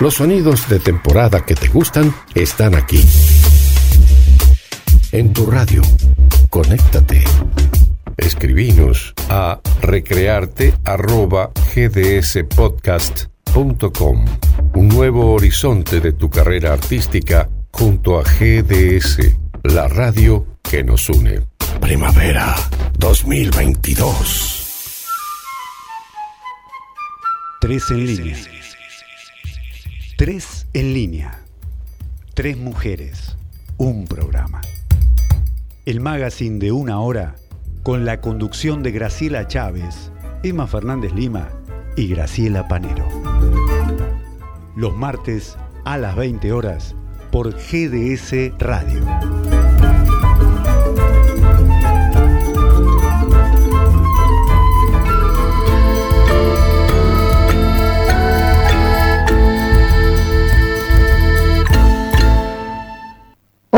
Los sonidos de temporada que te gustan están aquí. En tu radio. Conéctate. Escribinos a recrearte.gdspodcast.com. Un nuevo horizonte de tu carrera artística junto a GDS, la radio que nos une. Primavera 2022. Tres en línea. Tres en línea. Tres mujeres. Un programa. El magazine de una hora con la conducción de Graciela Chávez, Emma Fernández Lima y Graciela Panero. Los martes a las 20 horas por GDS Radio.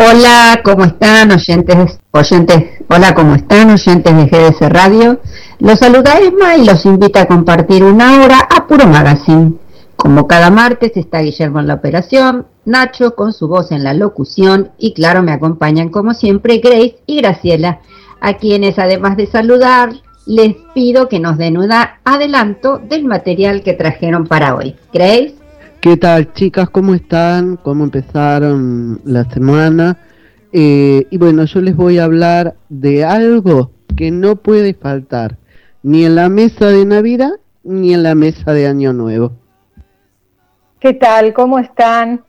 Hola, ¿cómo están oyentes, oyentes? Hola, ¿cómo están oyentes de GDS Radio? Los saluda Esma y los invita a compartir una hora a Puro Magazine. Como cada martes está Guillermo en la operación, Nacho con su voz en la locución y claro me acompañan como siempre Grace y Graciela, a quienes además de saludar les pido que nos den un adelanto del material que trajeron para hoy. Grace. ¿Qué tal chicas? ¿Cómo están? ¿Cómo empezaron la semana? Eh, y bueno, yo les voy a hablar de algo que no puede faltar ni en la mesa de Navidad ni en la mesa de Año Nuevo. ¿Qué tal? ¿Cómo están?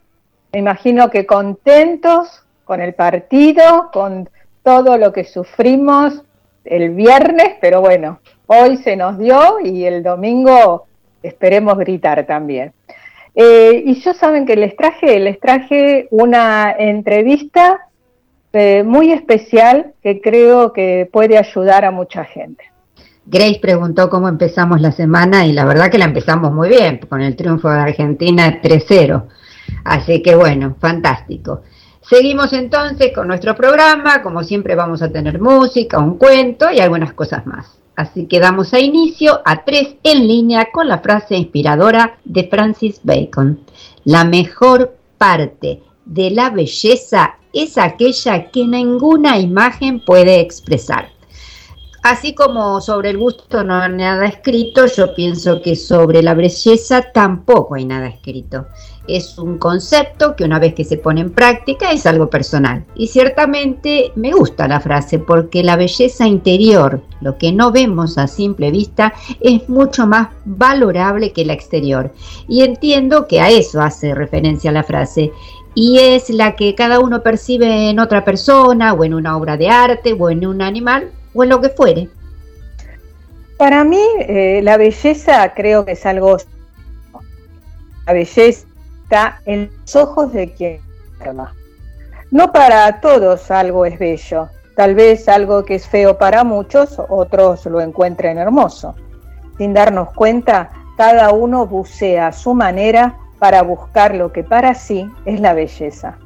Me imagino que contentos con el partido, con todo lo que sufrimos el viernes, pero bueno, hoy se nos dio y el domingo esperemos gritar también. Eh, y yo saben que les traje, les traje una entrevista eh, muy especial que creo que puede ayudar a mucha gente. Grace preguntó cómo empezamos la semana y la verdad que la empezamos muy bien, con el triunfo de Argentina 3-0. Así que bueno, fantástico. Seguimos entonces con nuestro programa, como siempre vamos a tener música, un cuento y algunas cosas más. Así que damos a inicio a tres en línea con la frase inspiradora de Francis Bacon. La mejor parte de la belleza es aquella que ninguna imagen puede expresar. Así como sobre el gusto no hay nada escrito, yo pienso que sobre la belleza tampoco hay nada escrito. Es un concepto que una vez que se pone en práctica es algo personal. Y ciertamente me gusta la frase porque la belleza interior, lo que no vemos a simple vista, es mucho más valorable que la exterior. Y entiendo que a eso hace referencia la frase y es la que cada uno percibe en otra persona o en una obra de arte o en un animal o en lo que fuere. Para mí, eh, la belleza creo que es algo. La belleza está en los ojos de quien ama. No para todos algo es bello. Tal vez algo que es feo para muchos, otros lo encuentren hermoso. Sin darnos cuenta, cada uno bucea a su manera para buscar lo que para sí es la belleza.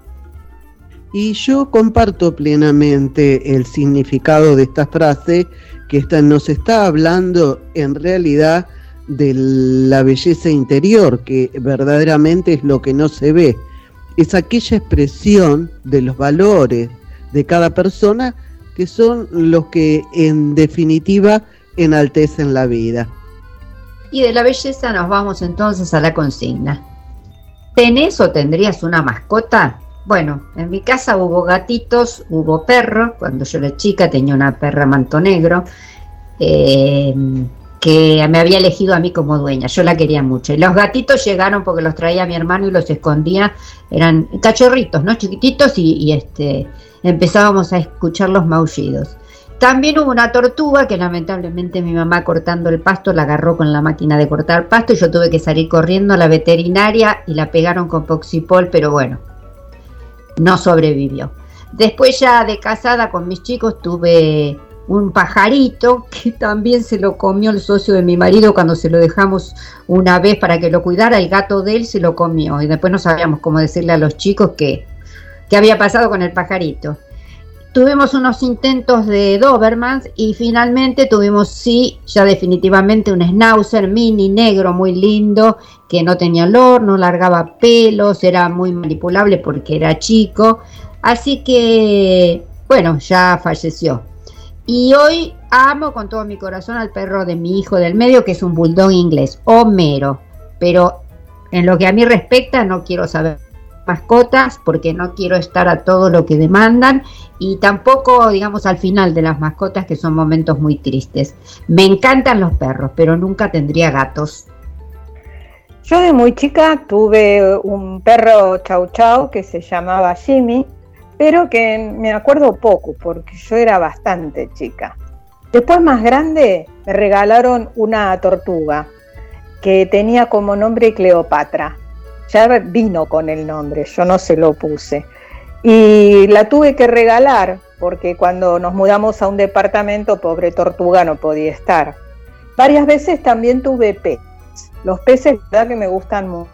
Y yo comparto plenamente el significado de esta frase que esta, nos está hablando en realidad de la belleza interior, que verdaderamente es lo que no se ve. Es aquella expresión de los valores de cada persona que son los que en definitiva enaltecen la vida. Y de la belleza nos vamos entonces a la consigna. ¿Tenés o tendrías una mascota? Bueno, en mi casa hubo gatitos, hubo perros. Cuando yo era chica tenía una perra manto negro eh, que me había elegido a mí como dueña. Yo la quería mucho. Y los gatitos llegaron porque los traía mi hermano y los escondía. Eran cachorritos, ¿no? Chiquititos y, este empezábamos a escuchar los maullidos. También hubo una tortuga que lamentablemente mi mamá cortando el pasto la agarró con la máquina de cortar pasto y yo tuve que salir corriendo a la veterinaria y la pegaron con poxipol, pero bueno, no sobrevivió. Después ya de casada con mis chicos tuve un pajarito que también se lo comió el socio de mi marido cuando se lo dejamos una vez para que lo cuidara, el gato de él se lo comió y después no sabíamos cómo decirle a los chicos que, qué había pasado con el pajarito. tuvimos unos intentos de Dobermans y finalmente tuvimos, sí, ya definitivamente un Schnauzer mini negro muy lindo, que no tenía olor, no largaba pelos, era muy manipulable porque era chico. Así que, bueno, ya falleció. Y hoy amo con todo mi corazón al perro de mi hijo del medio, que es un bulldog inglés, Homero. Pero en lo que a mí respecta, no quiero saber mascotas porque no quiero estar a todo lo que demandan y tampoco, digamos, al final de las mascotas que son momentos muy tristes. Me encantan los perros, pero nunca tendría gatos. Yo de muy chica tuve un perro chau chau que se llamaba Jimmy, pero que me acuerdo poco porque yo era bastante chica. Después más grande me regalaron una tortuga que tenía como nombre Cleopatra ya vino con el nombre, yo no se lo puse. Y la tuve que regalar porque cuando nos mudamos a un departamento, pobre tortuga no podía estar. Varias veces también tuve peces. Los peces, verdad que me gustan mucho.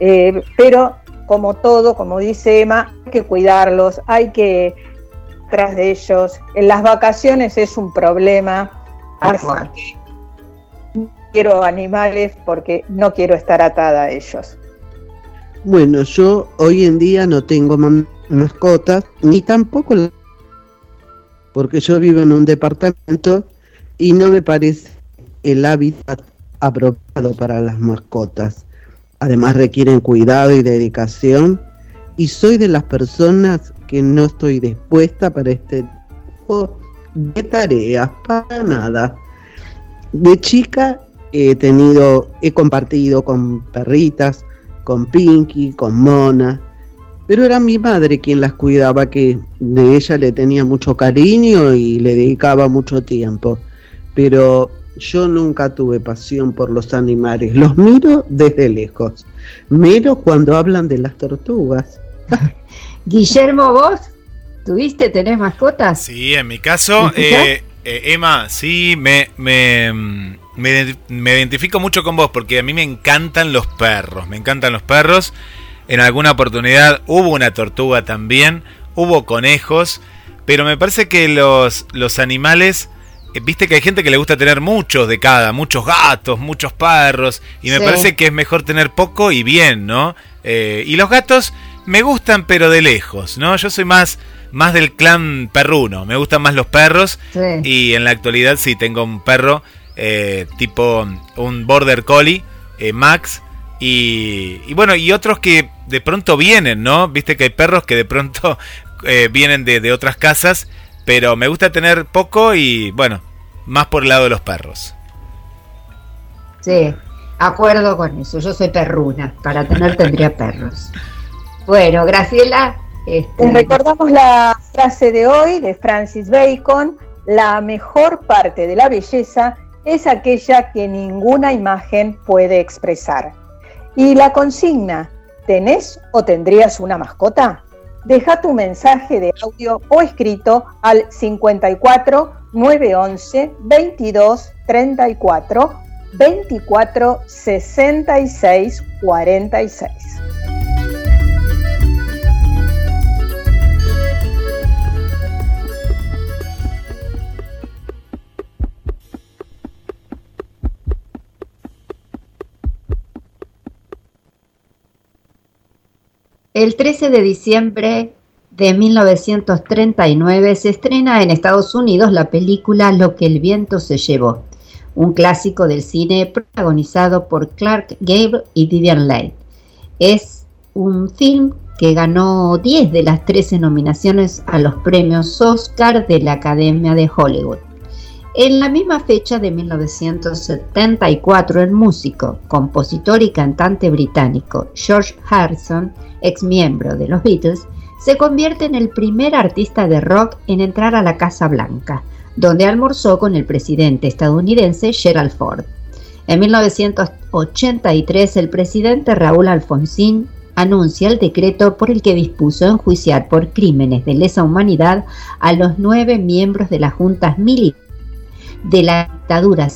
Eh, pero como todo, como dice Emma, hay que cuidarlos, hay que tras de ellos. En las vacaciones es un problema. quiero animales porque no quiero estar atada a ellos. Bueno, yo hoy en día no tengo mascotas, ni tampoco porque yo vivo en un departamento y no me parece el hábitat apropiado para las mascotas. Además requieren cuidado y dedicación y soy de las personas que no estoy dispuesta para este tipo de tareas, para nada. De chica he tenido, he compartido con perritas, con Pinky, con Mona, pero era mi madre quien las cuidaba, que de ella le tenía mucho cariño y le dedicaba mucho tiempo. Pero yo nunca tuve pasión por los animales, los miro desde lejos, miro cuando hablan de las tortugas. Guillermo, vos tuviste, tenés mascotas? Sí, en mi caso, eh, eh, Emma, sí, me, me me, identifico mucho con vos porque a mí me encantan los perros, me encantan los perros. En alguna oportunidad hubo una tortuga también, hubo conejos, pero me parece que los, los animales, viste que hay gente que le gusta tener muchos de cada, muchos gatos, muchos perros, y me parece que es mejor tener poco y bien, ¿no? Eh, y los gatos me gustan pero de lejos, ¿no? Yo soy más más del clan perruno, me gustan más los perros y en la actualidad sí tengo un perro eh, tipo un Border Collie, eh, Max, y, bueno, y otros que de pronto vienen, ¿no? Viste que hay perros que de pronto eh, vienen de, otras casas, pero me gusta tener poco y bueno, más por el lado de los perros. Sí, acuerdo con eso, yo soy perruna, para tener tendría perros. Bueno, Graciela. Este... Recordamos la frase de hoy de Francis Bacon, la mejor parte de la belleza es aquella que ninguna imagen puede expresar. Y la consigna, ¿tenés o tendrías una mascota? Deja tu mensaje de audio o escrito al 54 911 22 34 24 66 46. El 13 de diciembre de 1939 se estrena en Estados Unidos la película Lo que el viento se llevó, un clásico del cine protagonizado por Clark Gable y Vivian Leigh. Es un film que ganó 10 de las 13 nominaciones a los premios Oscar de la Academia de Hollywood. En la misma fecha de 1974, el músico, compositor y cantante británico George Harrison, ex miembro de los Beatles, se convierte en el primer artista de rock en entrar a la Casa Blanca, donde almorzó con el presidente estadounidense Gerald Ford. En 1983, el presidente Raúl Alfonsín anuncia el decreto por el que dispuso enjuiciar por crímenes de lesa humanidad a los nueve miembros de las juntas militares de la dictadura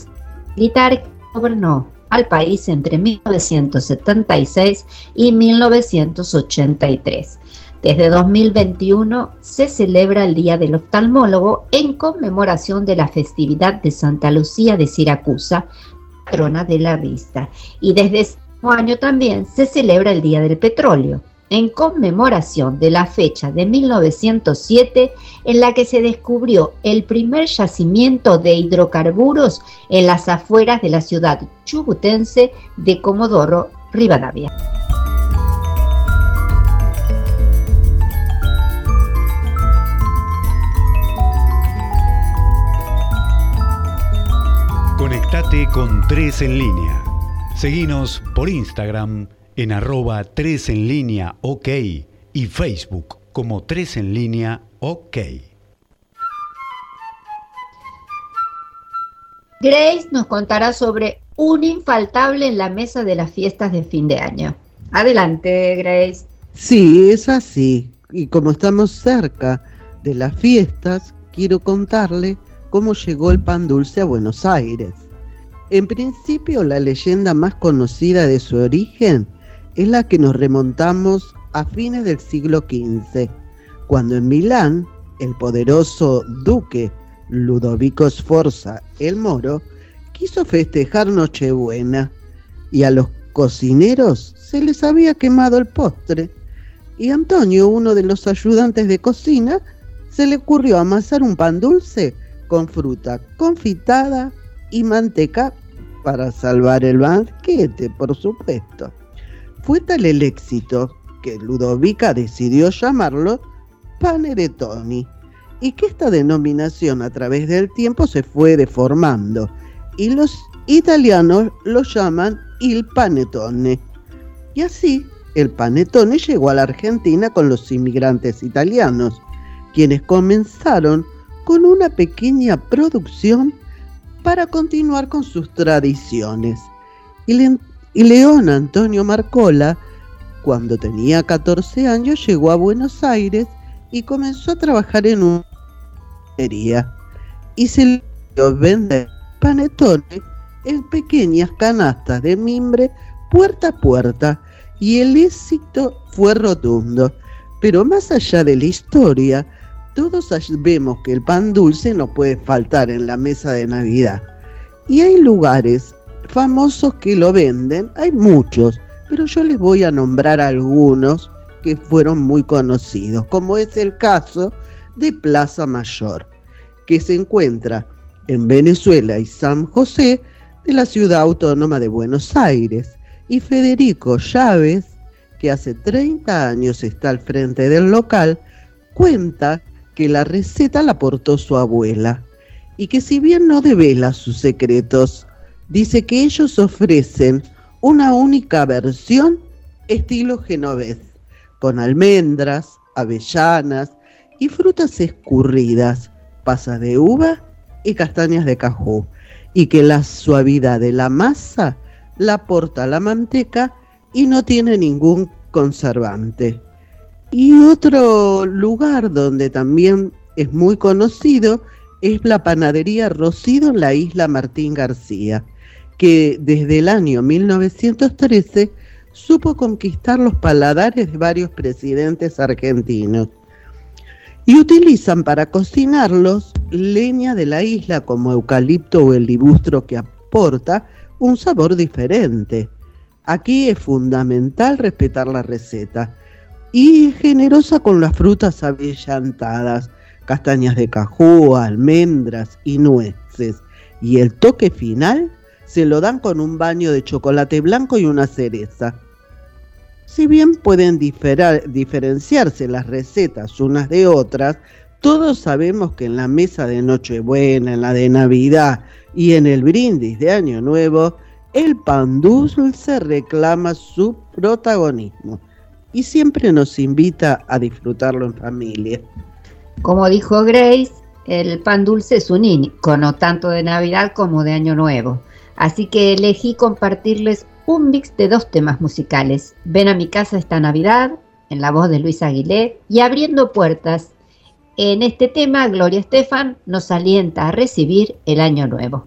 militar que gobernó al país entre 1976 y 1983. Desde 2021 se celebra el Día del Oftalmólogo en conmemoración de la festividad de Santa Lucía de Siracusa, patrona de la vista. Y desde ese año también se celebra el Día del Petróleo, en conmemoración de la fecha de 1907 en la que se descubrió el primer yacimiento de hidrocarburos en las afueras de la ciudad chubutense de Comodoro Rivadavia. Conectate con 3 en línea. Seguinos por Instagram en arroba 3 en línea OK y Facebook como 3 en línea OK. Grace nos contará sobre un infaltable en la mesa de las fiestas de fin de año. Adelante, Grace. Sí, es así. Y como estamos cerca de las fiestas, quiero contarle cómo llegó el pan dulce a Buenos Aires. En principio, la leyenda más conocida de su origen es la que nos remontamos a fines del siglo XV, cuando en Milán el poderoso duque Ludovico Sforza el Moro quiso festejar Nochebuena y a los cocineros se les había quemado el postre y Antonio, uno de los ayudantes de cocina, se le ocurrió amasar un pan dulce con fruta confitada y manteca para salvar el banquete, por supuesto. Fue tal el éxito que Ludovica decidió llamarlo paneretoni y que esta denominación a través del tiempo se fue deformando y los italianos lo llaman il panettone. Y así el panettone llegó a la Argentina con los inmigrantes italianos, quienes comenzaron con una pequeña producción para continuar con sus tradiciones. Y, León Antonio Marcola, cuando tenía 14 años, llegó a Buenos Aires y comenzó a trabajar en una y se le dio vender panetones en pequeñas canastas de mimbre puerta a puerta y el éxito fue rotundo. Pero más allá de la historia, todos vemos que el pan dulce no puede faltar en la mesa de Navidad. Y hay lugares famosos que lo venden, hay muchos, pero yo les voy a nombrar algunos que fueron muy conocidos, como es el caso de Plaza Mayor, que se encuentra en Venezuela y San José de la ciudad autónoma de Buenos Aires, y Federico Chávez, que hace 30 años está al frente del local, cuenta que la receta la aportó su abuela y que si bien no devela sus secretos, dice que ellos ofrecen una única versión estilo genovés, con almendras, avellanas y frutas escurridas, pasas de uva y castañas de cajú, y que la suavidad de la masa la aporta la manteca y no tiene ningún conservante. Y otro lugar donde también es muy conocido es la panadería Rocido en la isla Martín García, que desde el año 1913 supo conquistar los paladares de varios presidentes argentinos. Y utilizan para cocinarlos leña de la isla como eucalipto o el libustro que aporta un sabor diferente. Aquí es fundamental respetar la receta y generosa con las frutas avellantadas, castañas de cajú, almendras y nueces. Y el toque final se lo dan con un baño de chocolate blanco y una cereza. Si bien pueden diferenciarse las recetas unas de otras, todos sabemos que en la mesa de Nochebuena, en la de Navidad y en el brindis de Año Nuevo, el pan dulce reclama su protagonismo y siempre nos invita a disfrutarlo en familia. Como dijo Grace, el pan dulce es un icono tanto de Navidad como de Año Nuevo. Así que elegí compartirles un mix de dos temas musicales. Ven a mi casa esta Navidad, en la voz de Luis Aguilé, y Abriendo Puertas. En este tema, Gloria Estefan nos alienta a recibir el Año Nuevo.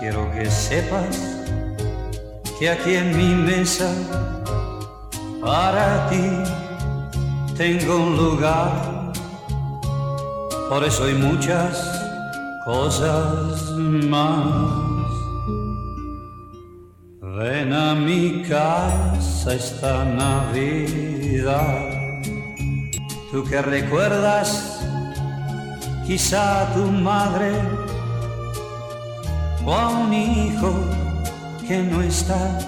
Quiero que sepas que aquí en mi mesa para ti tengo un lugar. Por eso hay muchas cosas más. Ven a mi casa esta Navidad. Tú que recuerdas quizá a tu madre o a un hijo que no está.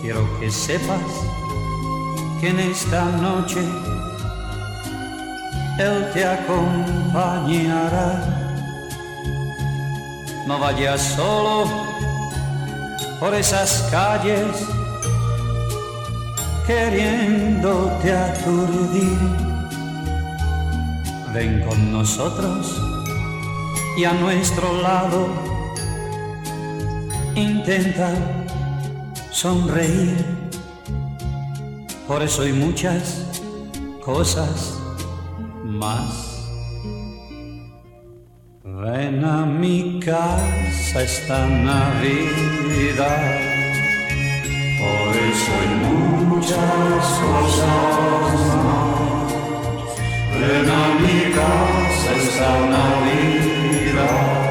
Quiero que sepas que en esta noche Él te acompañará. No vayas solo por esas calles queriéndote aturdir. Ven con nosotros y a nuestro lado intenta sonreír. Por eso hay muchas cosas más. Ven a mi casa esta Navidad. Por eso hay muchas cosas más. Ven a mi casa esta Navidad. Como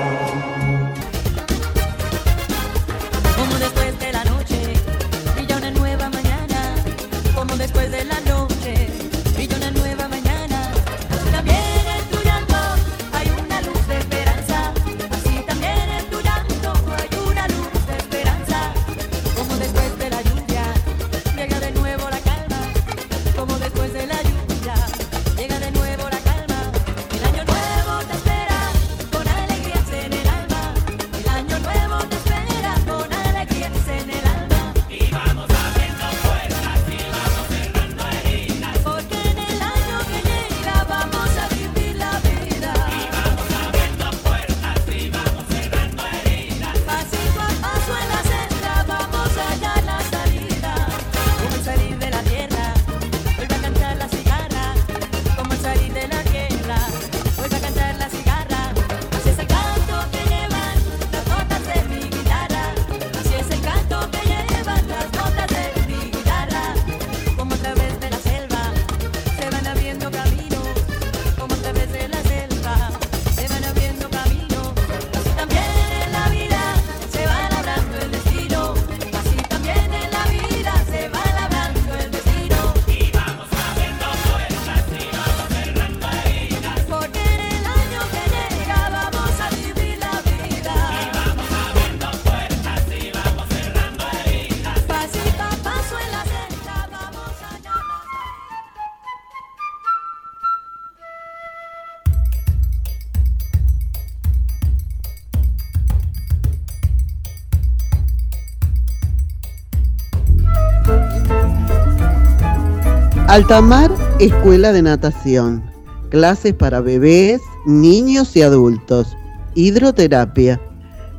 Altamar Escuela de Natación. Clases para bebés, niños y adultos. Hidroterapia.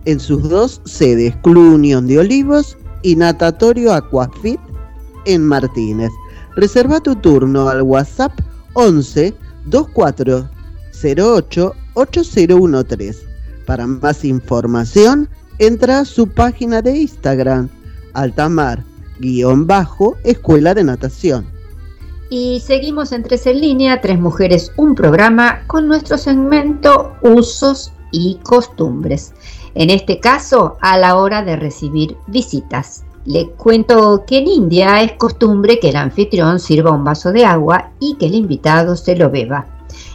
En sus dos sedes, Club Unión de Olivos y Natatorio Aquafit en Martínez. Reserva tu turno al WhatsApp 11 2408 8013. Para más información, entra a su página de Instagram, altamar bajo Escuela de Natación. Y seguimos en Tres en Línea, Tres Mujeres, un programa con nuestro segmento Usos y Costumbres. En este caso, a la hora de recibir visitas. Le cuento que en India es costumbre que el anfitrión sirva un vaso de agua y que el invitado se lo beba.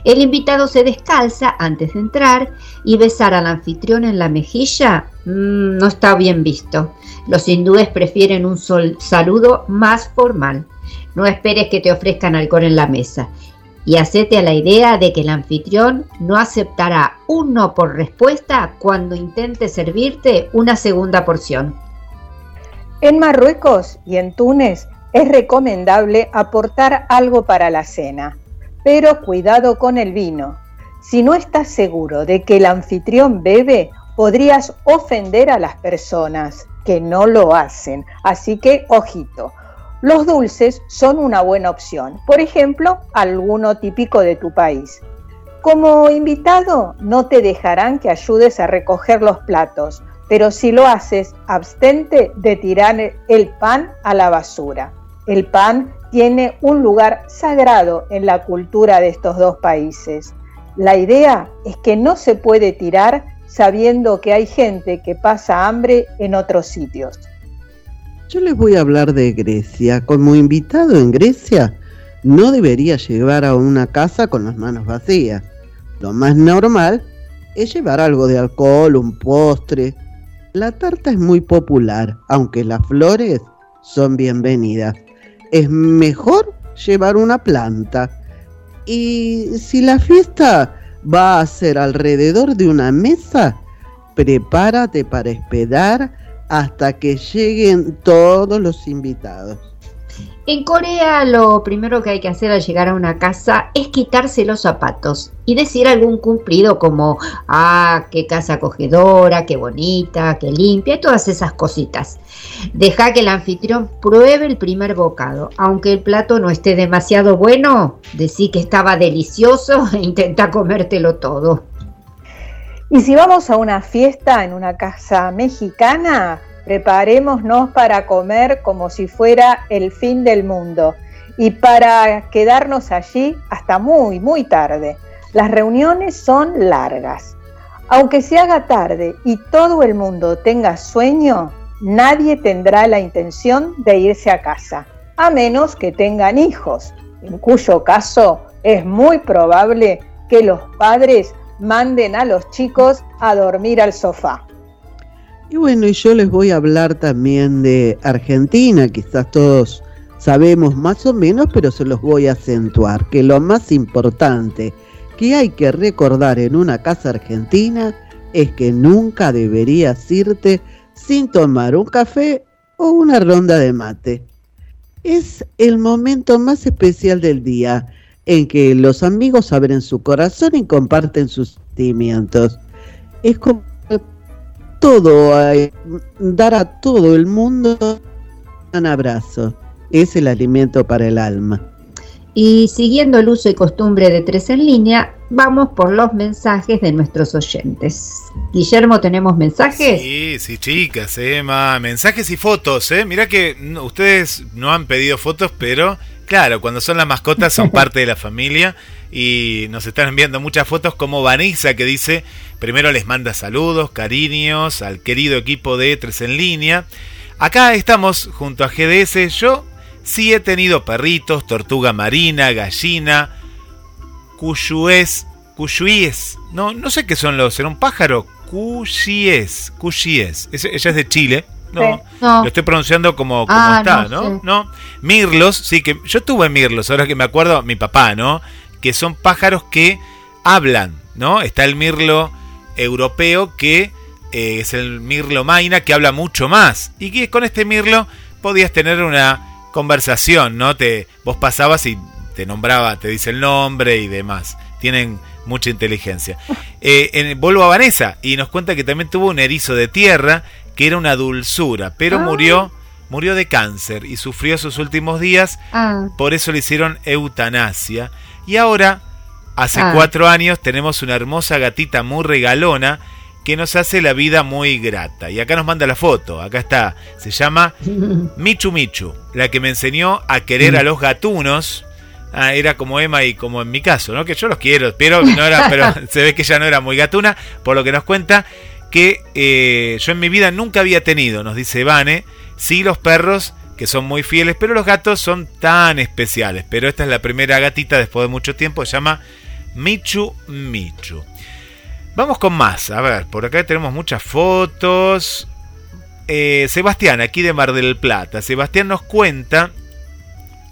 El invitado se descalza antes de entrar y besar al anfitrión en la mejilla mm, no está bien visto. Los hindúes prefieren un saludo más formal. No esperes que te ofrezcan alcohol en la mesa. y hacete a la idea de que el anfitrión no aceptará un no por respuesta cuando intente servirte una segunda porción. En Marruecos y en Túnez es recomendable aportar algo para la cena, pero cuidado con el vino. Si no estás seguro de que el anfitrión bebe, podrías ofender a las personas que no lo hacen. Así que, ojito, los dulces son una buena opción. Por ejemplo, alguno típico de tu país. Como invitado, no te dejarán que ayudes a recoger los platos, pero si lo haces, abstente de tirar el pan a la basura. El pan tiene un lugar sagrado en la cultura de estos dos países. La idea es que no se puede tirar sabiendo que hay gente que pasa hambre en otros sitios. Yo les voy a hablar de Grecia. Como invitado en Grecia, no debería llevar a una casa con las manos vacías. Lo más normal es llevar algo de alcohol, un postre, la tarta es muy popular, aunque las flores son bienvenidas. Es mejor llevar una planta. Y si la fiesta va a ser alrededor de una mesa, prepárate para esperar hasta que lleguen todos los invitados. En Corea lo primero que hay que hacer al llegar a una casa es quitarse los zapatos y decir algún cumplido como, ah, qué casa acogedora, qué bonita, qué limpia, todas esas cositas. Deja que el anfitrión pruebe el primer bocado. Aunque el plato no esté demasiado bueno, decí que estaba delicioso e intenta comértelo todo. Y si vamos a una fiesta en una casa mexicana, Preparémonos para comer como si fuera el fin del mundo y para quedarnos allí hasta muy, muy tarde. Las reuniones son largas. Aunque se haga tarde y todo el mundo tenga sueño, nadie tendrá la intención de irse a casa, a menos que tengan hijos, en cuyo caso es muy probable que los padres manden a los chicos a dormir al sofá. Y bueno, y yo les voy a hablar también de Argentina, quizás todos sabemos más o menos, pero se los voy a acentuar, que lo más importante que hay que recordar en una casa argentina es que nunca deberías irte sin tomar un café o una ronda de mate. Es el momento más especial del día en que los amigos abren su corazón y comparten sus sentimientos. Es como todo, dar a todo el mundo un abrazo. Es el alimento para el alma. Y siguiendo el uso y costumbre de tres en línea, vamos por los mensajes de nuestros oyentes. Guillermo, ¿tenemos mensajes? Sí, sí, chicas, Emma. Mensajes y fotos, ¿eh? Mirá que ustedes no han pedido fotos, pero claro, cuando son las mascotas son parte de la familia y nos están enviando muchas fotos como Vanessa que dice Primero les manda saludos, cariños al querido equipo de Tres en línea. Acá estamos junto a GDS. Yo sí he tenido perritos, tortuga marina, gallina, cuyues, cuyuíes. No, no sé qué son los. ¿Era un pájaro? Cuyíes, cuyíes. Ella es de Chile. No, lo estoy pronunciando como, como ah, está, ¿no? ¿no? Mirlos, sí, que yo tuve mirlos, ahora que me acuerdo, mi papá, ¿no? Que son pájaros que hablan, ¿no? Está el mirlo europeo que eh, es el Mirlo Maina, que habla mucho más. Y que con este Mirlo podías tener una conversación, ¿no? Te, vos pasabas y te nombraba, te dice el nombre y demás. Tienen mucha inteligencia. Eh, en, vuelvo a Vanessa y nos cuenta que también tuvo un erizo de tierra que era una dulzura, pero ah. murió murió de cáncer y sufrió sus últimos días. Ah. Por eso le hicieron eutanasia. Y ahora Hace ah. cuatro años tenemos una hermosa gatita muy regalona que nos hace la vida muy grata. Y acá nos manda la foto, acá está, se llama Michu Michu, la que me enseñó a querer a los gatunos. Ah, era como Emma y como en mi caso, ¿no? Que yo los quiero, pero, no era, pero se ve que ella no era muy gatuna, por lo que nos cuenta que eh, yo en mi vida nunca había tenido, nos dice Vane, sí los perros que son muy fieles, pero los gatos son tan especiales. Pero esta es la primera gatita después de mucho tiempo, se llama Michu Michu. Vamos con más. A ver, por acá tenemos muchas fotos. Eh, Sebastián, aquí de Mar del Plata. Sebastián nos cuenta,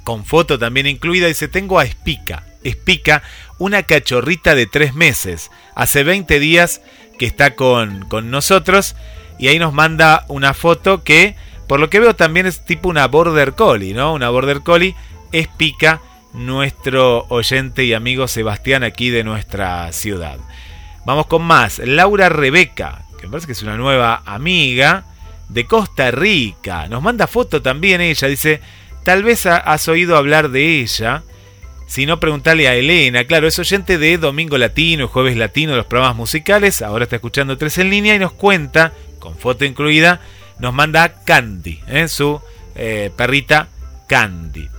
con foto también incluida, dice, tengo a Espica, Espica, una cachorrita de tres meses. Hace 20 días que está con, con nosotros y ahí nos manda una foto que, por lo que veo, también es tipo una border collie, ¿no? Una border collie Espica, nuestro oyente y amigo Sebastián aquí de nuestra ciudad. Vamos con más. Laura Rebeca, que me parece que es una nueva amiga de Costa Rica. Nos manda foto también ella. Dice, tal vez has oído hablar de ella. Si no, preguntarle a Elena. Claro, es oyente de Domingo Latino, Jueves Latino, los programas musicales. Ahora está escuchando tres en línea y nos cuenta, con foto incluida, nos manda Candy, ¿eh? su eh, perrita Candy.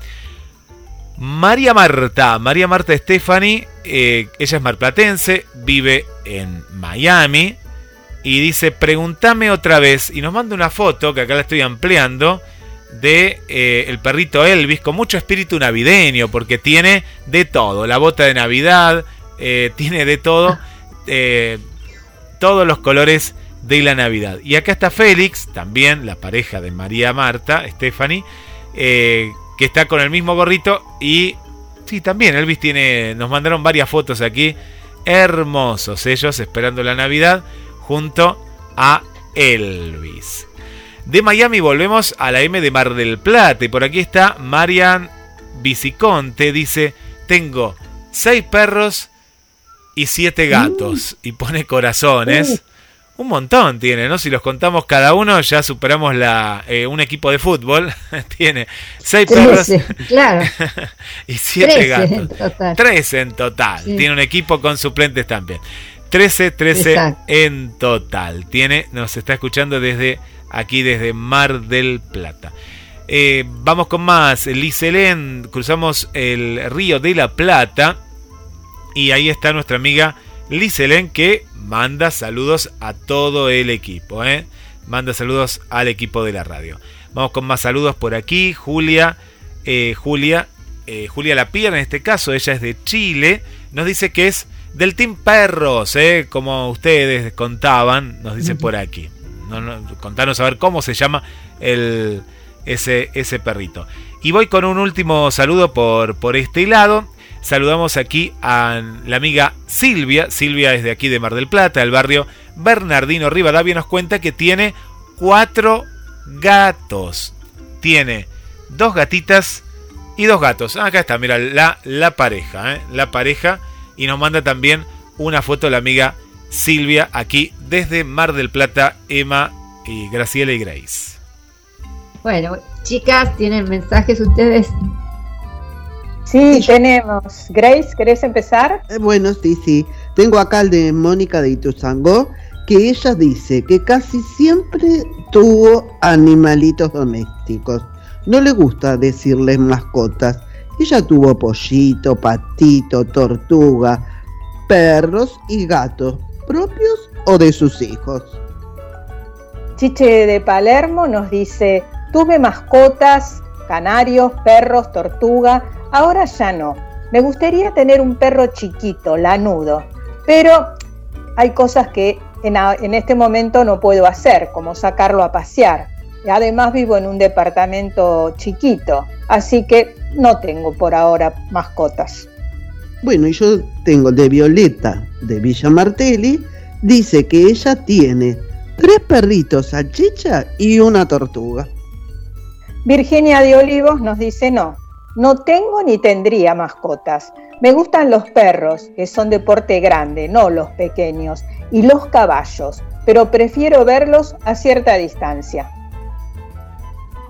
María Marta, María Marta Stephanie, eh, ella es marplatense, vive en Miami y dice, pregúntame otra vez, y nos manda una foto, que acá la estoy ampliando, de eh, el perrito Elvis con mucho espíritu navideño, porque tiene de todo, la bota de Navidad, eh, tiene de todo, todos los colores de la Navidad. Y acá está Félix, también la pareja de María Marta, Stephanie, que está con el mismo gorrito y sí, también Elvis tiene, nos mandaron varias fotos aquí, hermosos ellos esperando la Navidad junto a Elvis. De Miami volvemos a la M de Mar del Plata y por aquí está Marian Viciconte, dice, tengo seis perros y siete gatos y pone corazones. Uh. Un montón tiene, ¿no? Si los contamos cada uno, ya superamos la eh, un equipo de fútbol. tiene seis perros claro. y siete gatos. Trece en total. Tiene un equipo con suplentes también. Trece, trece en total. Tiene, nos está escuchando desde aquí, desde Mar del Plata. Eh, vamos con más. Liselén, cruzamos el río de la Plata. Y ahí está nuestra amiga Liselen que manda saludos a todo el equipo. ¿eh? Manda saludos al equipo de la radio. Vamos con más saludos por aquí. Julia, eh, Julia, Julia La Pierna en este caso, ella es de Chile. Nos dice que es del Team Perros, como ustedes contaban, nos dicen por aquí. No, contanos a ver cómo se llama el, ese, ese perrito. Y voy con un último saludo por, por este lado. Saludamos aquí a la amiga Silvia. Silvia es de aquí de Mar del Plata, el barrio Bernardino Rivadavia. Nos cuenta que tiene cuatro gatos. Tiene dos gatitas y dos gatos. Acá está, mira, la, la pareja. ¿eh? La pareja. Y nos manda también una foto la amiga Silvia aquí desde Mar del Plata, Emma y Graciela y Grace. Bueno, chicas, ¿tienen mensajes ustedes? Sí, tenemos. Grace, ¿querés empezar? Eh, bueno, sí, sí. Tengo acá el de Mónica de Ituzangó, que ella dice que casi siempre tuvo animalitos domésticos. No le gusta decirles mascotas. Ella tuvo pollito, patito, tortuga, perros y gatos, propios o de sus hijos. Chiche de Palermo nos dice, tuve mascotas, canarios, perros, tortuga, Ahora ya no. Me gustaría tener un perro chiquito, lanudo, pero hay cosas que en, este momento no puedo hacer, como sacarlo a pasear. Además vivo en un departamento chiquito, así que no tengo por ahora mascotas. Bueno, y yo tengo de Violeta de Villa Martelli, dice que ella tiene tres perritos salchicha y una tortuga. Virginia de Olivos nos dice no, no tengo ni tendría mascotas. Me gustan los perros, que son de porte grande, no los pequeños, y los caballos, pero prefiero verlos a cierta distancia.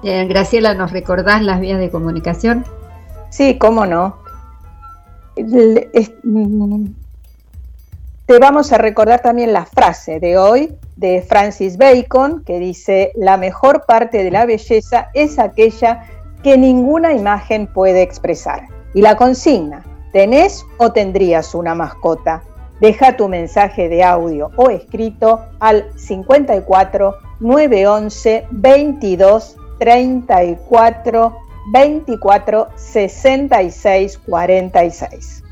Graciela, ¿nos recordás las vías de comunicación? Sí, cómo no. Mm, te vamos a recordar también la frase de hoy de Francis Bacon, que dice, la mejor parte de la belleza es aquella que ninguna imagen puede expresar. Y la consigna, ¿tenés o tendrías una mascota? Deja tu mensaje de audio o escrito al 54 911 22 34 24 66 46.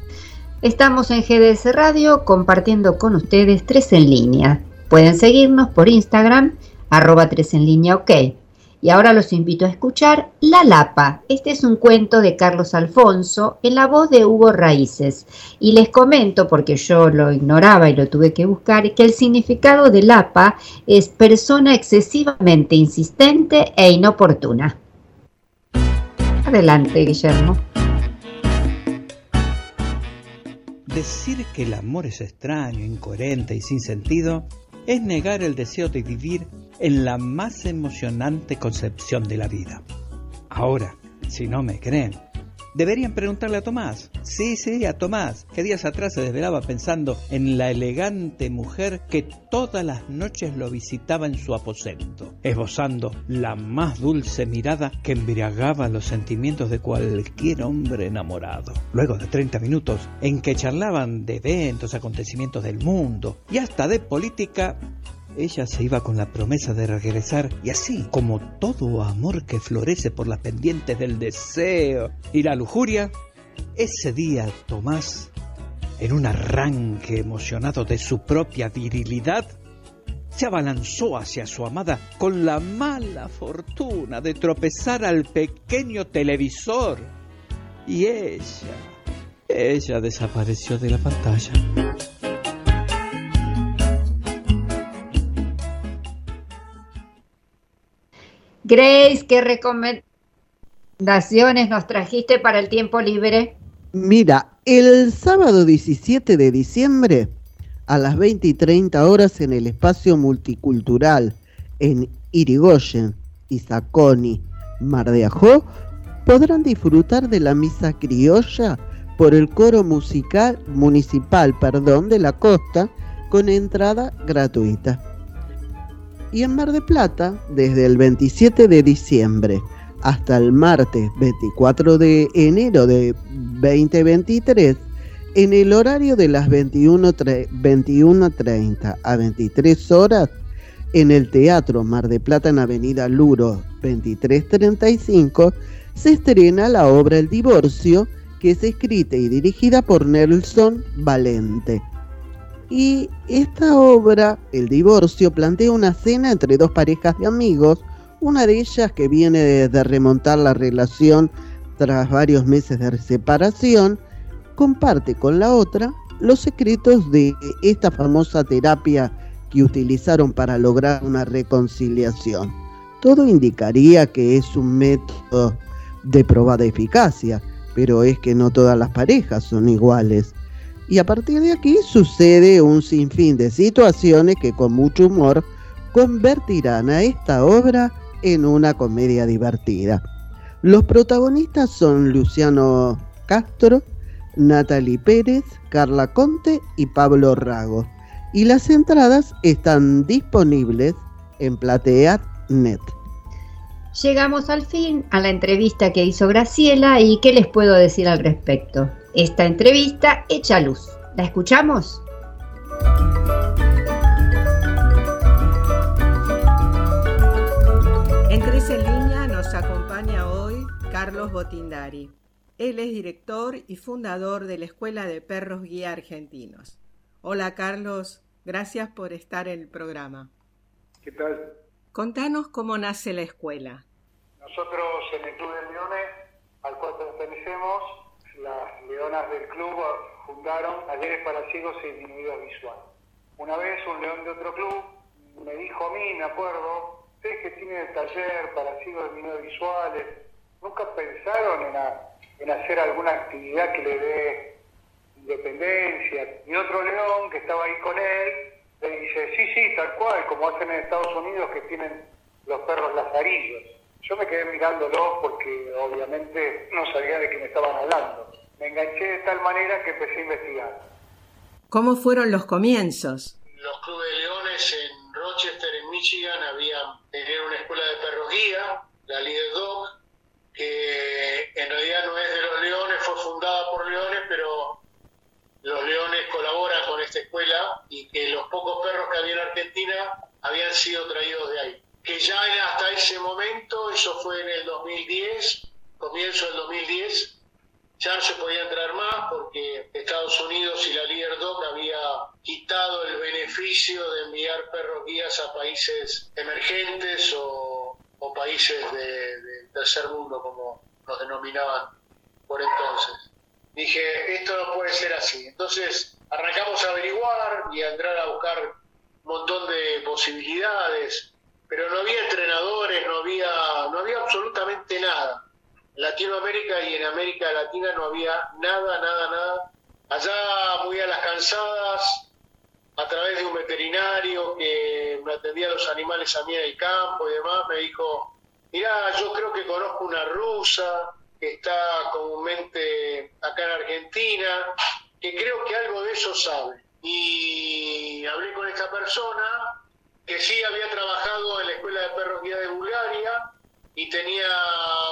Estamos en GDS Radio compartiendo con ustedes tres en línea. Pueden seguirnos por Instagram, arroba tres en línea ok Y ahora los invito a escuchar La Lapa. Este es un cuento de Carlos Alfonso en la voz de Hugo Raíces. Y les comento, porque yo lo ignoraba y lo tuve que buscar, que el significado de Lapa es persona excesivamente insistente e inoportuna. Adelante, Guillermo. Decir que el amor es extraño, incoherente y sin sentido es negar el deseo de vivir en la más emocionante concepción de la vida. Ahora, si no me creen, deberían preguntarle a Tomás. Sí, sí, a Tomás, que días atrás se desvelaba pensando en la elegante mujer que todas las noches lo visitaba en su aposento, esbozando la más dulce mirada que embriagaba los sentimientos de cualquier hombre enamorado. Luego de 30 minutos en que charlaban de eventos, acontecimientos del mundo y hasta de política, ella se iba con la promesa de regresar y así, como todo amor que florece por las pendientes del deseo y la lujuria, ese día Tomás, en un arranque emocionado de su propia virilidad, se abalanzó hacia su amada con la mala fortuna de tropezar al pequeño televisor. Y ella, ella desapareció de la pantalla. Grace, ¿qué recomendaciones nos trajiste para el tiempo libre? Mira, el sábado 17 de diciembre a las 20 y 30 horas en el espacio multicultural en Irigoyen, Isaconi, Mar de Ajó, podrán disfrutar de la misa criolla por el coro musical municipal, perdón, de la costa con entrada gratuita. Y en Mar de Plata, desde el 27 de diciembre hasta el martes 24 de enero de 2023, en el horario de las 21.30 a 23 horas, en el Teatro Mar de Plata en Avenida Luro 2335, se estrena la obra El Divorcio, que es escrita y dirigida por Nelson Valente. Y esta obra, El Divorcio, plantea una cena entre dos parejas de amigos, una de ellas que viene de, remontar la relación tras varios meses de separación, comparte con la otra los secretos de esta famosa terapia que utilizaron para lograr una reconciliación. Todo indicaría que es un método de probada eficacia, pero es que no todas las parejas son iguales. Y a partir de aquí sucede un sinfín de situaciones que con mucho humor convertirán a esta obra en una comedia divertida. Los protagonistas son Luciano Castro, Natalie Pérez, Carla Conte y Pablo Rago. Y las entradas están disponibles en Plateat.net. Llegamos al fin a la entrevista que hizo Graciela y qué les puedo decir al respecto. Esta entrevista echa luz. ¿La escuchamos? En Tres en Línea nos acompaña hoy Carlos Botindari. Él es director y fundador de la Escuela de Perros Guía Argentinos. Hola Carlos, gracias por estar en el programa. ¿Qué tal? Contanos cómo nace la escuela. Nosotros en el Club de Leones, al cual pertenecemos, las leonas del club fundaron Talleres para Ciegos e Individuos Visual. Una vez un león de otro club me dijo a mí, me acuerdo, ustedes que tienen el taller para ciegos e individuos visuales, ¿nunca pensaron en, hacer alguna actividad que le dé independencia? Y otro león que estaba ahí con él le dice, sí, sí, tal cual, como hacen en Estados Unidos que tienen los perros lazarillos. Yo me quedé mirándolo porque obviamente no sabía de me estaban hablando. Me enganché de tal manera que empecé a investigar. ¿Cómo fueron los comienzos? Los clubes de leones en Rochester, en Michigan, tenían una escuela de perros guía, la Leader Dog, que en realidad no es de los leones, fue fundada por leones, pero los leones colaboran con esta escuela y que los pocos perros que había en Argentina habían sido traídos de ahí. Que ya hasta ese momento, eso fue en el 2010, comienzo del 2010, ya no más porque Estados Unidos y la Leader Dog había quitado el beneficio de enviar perros guías a países emergentes o, países de- tercer mundo, como nos denominaban por entonces. Dije, esto no puede ser así. Entonces arrancamos a averiguar y a entrar a buscar un montón de posibilidades, pero no había entrenadores, no había, no había absolutamente nada. Latinoamérica y en América Latina no había nada, nada, nada. Allá muy a las cansadas, a través de un veterinario que me atendía a los animales a mí en el campo y demás, me dijo, mirá, yo creo que conozco una rusa que está comúnmente acá en Argentina, que creo que algo de eso sabe. Y hablé con esta persona que sí había trabajado en la Escuela de Perros Guía de Bulgaria y tenía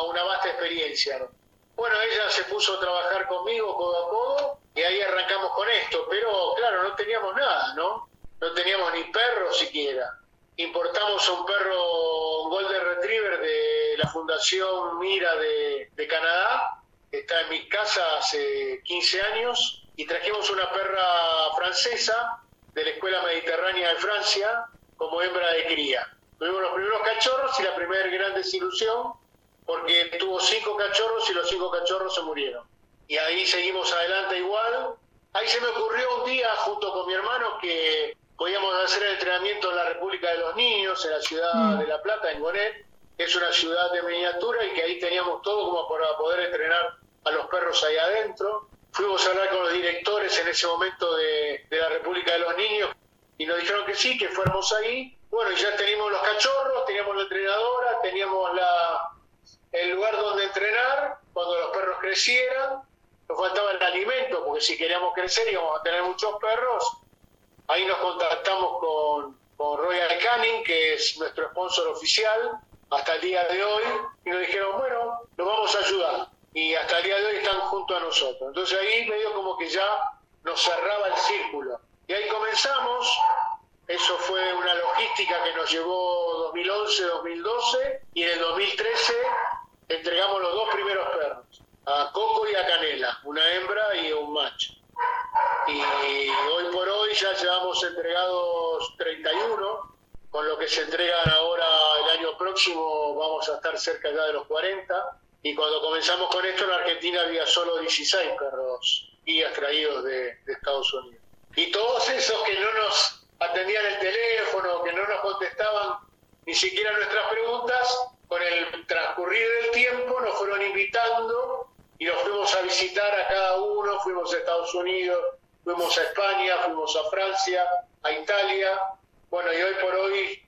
una vasta experiencia. ¿no? Bueno, ella se puso a trabajar conmigo codo a codo y ahí arrancamos con esto, pero claro, no teníamos nada, ¿no? No teníamos ni perro siquiera. Importamos un perro, un Golden Retriever de la Fundación Mira de, de Canadá, que está en mi casa hace 15 años, y trajimos una perra francesa de la Escuela Mediterránea de Francia como hembra de cría. Tuvimos los primeros cachorros y la primera gran desilusión porque tuvo cinco cachorros y los cinco cachorros se murieron. Y ahí seguimos adelante igual. Ahí se me ocurrió un día junto con mi hermano que podíamos hacer el entrenamiento en la República de los Niños, en la ciudad Mm. de La Plata, en Gonet, que es una ciudad de miniatura y que ahí teníamos todo como para poder entrenar a los perros ahí adentro. Fuimos a hablar con los directores en ese momento de, de la República de los Niños y nos dijeron que sí, que fuéramos ahí. Bueno, y ya teníamos los cachorros, teníamos la entrenadora, teníamos el lugar donde entrenar cuando los perros crecieran. Nos faltaba el alimento, porque si queríamos crecer íbamos a tener muchos perros. Ahí nos contactamos con, con Royal Canin, que es nuestro sponsor oficial hasta el día de hoy, y nos dijeron, bueno, nos vamos a ayudar. Y hasta el día de hoy están junto a nosotros. Entonces ahí medio como que ya nos cerraba el círculo. Y ahí comenzamos, eso fue una logística que nos llevó 2011-2012 y en el 2013 entregamos los dos primeros perros, a Coco y a Canela, una hembra y un macho. Y hoy por hoy ya llevamos entregados 31, con lo que se entregan ahora el año próximo vamos a estar cerca ya de los 40. Y cuando comenzamos con esto en Argentina había solo 16 perros guías traídos de, de Estados Unidos. Y todos esos que no nos atendían el teléfono, que no nos contestaban ni siquiera nuestras preguntas, con el transcurrir del tiempo nos fueron invitando y nos fuimos a visitar a cada uno, fuimos a Estados Unidos, fuimos a España, fuimos a Francia, a Italia, bueno, y hoy por hoy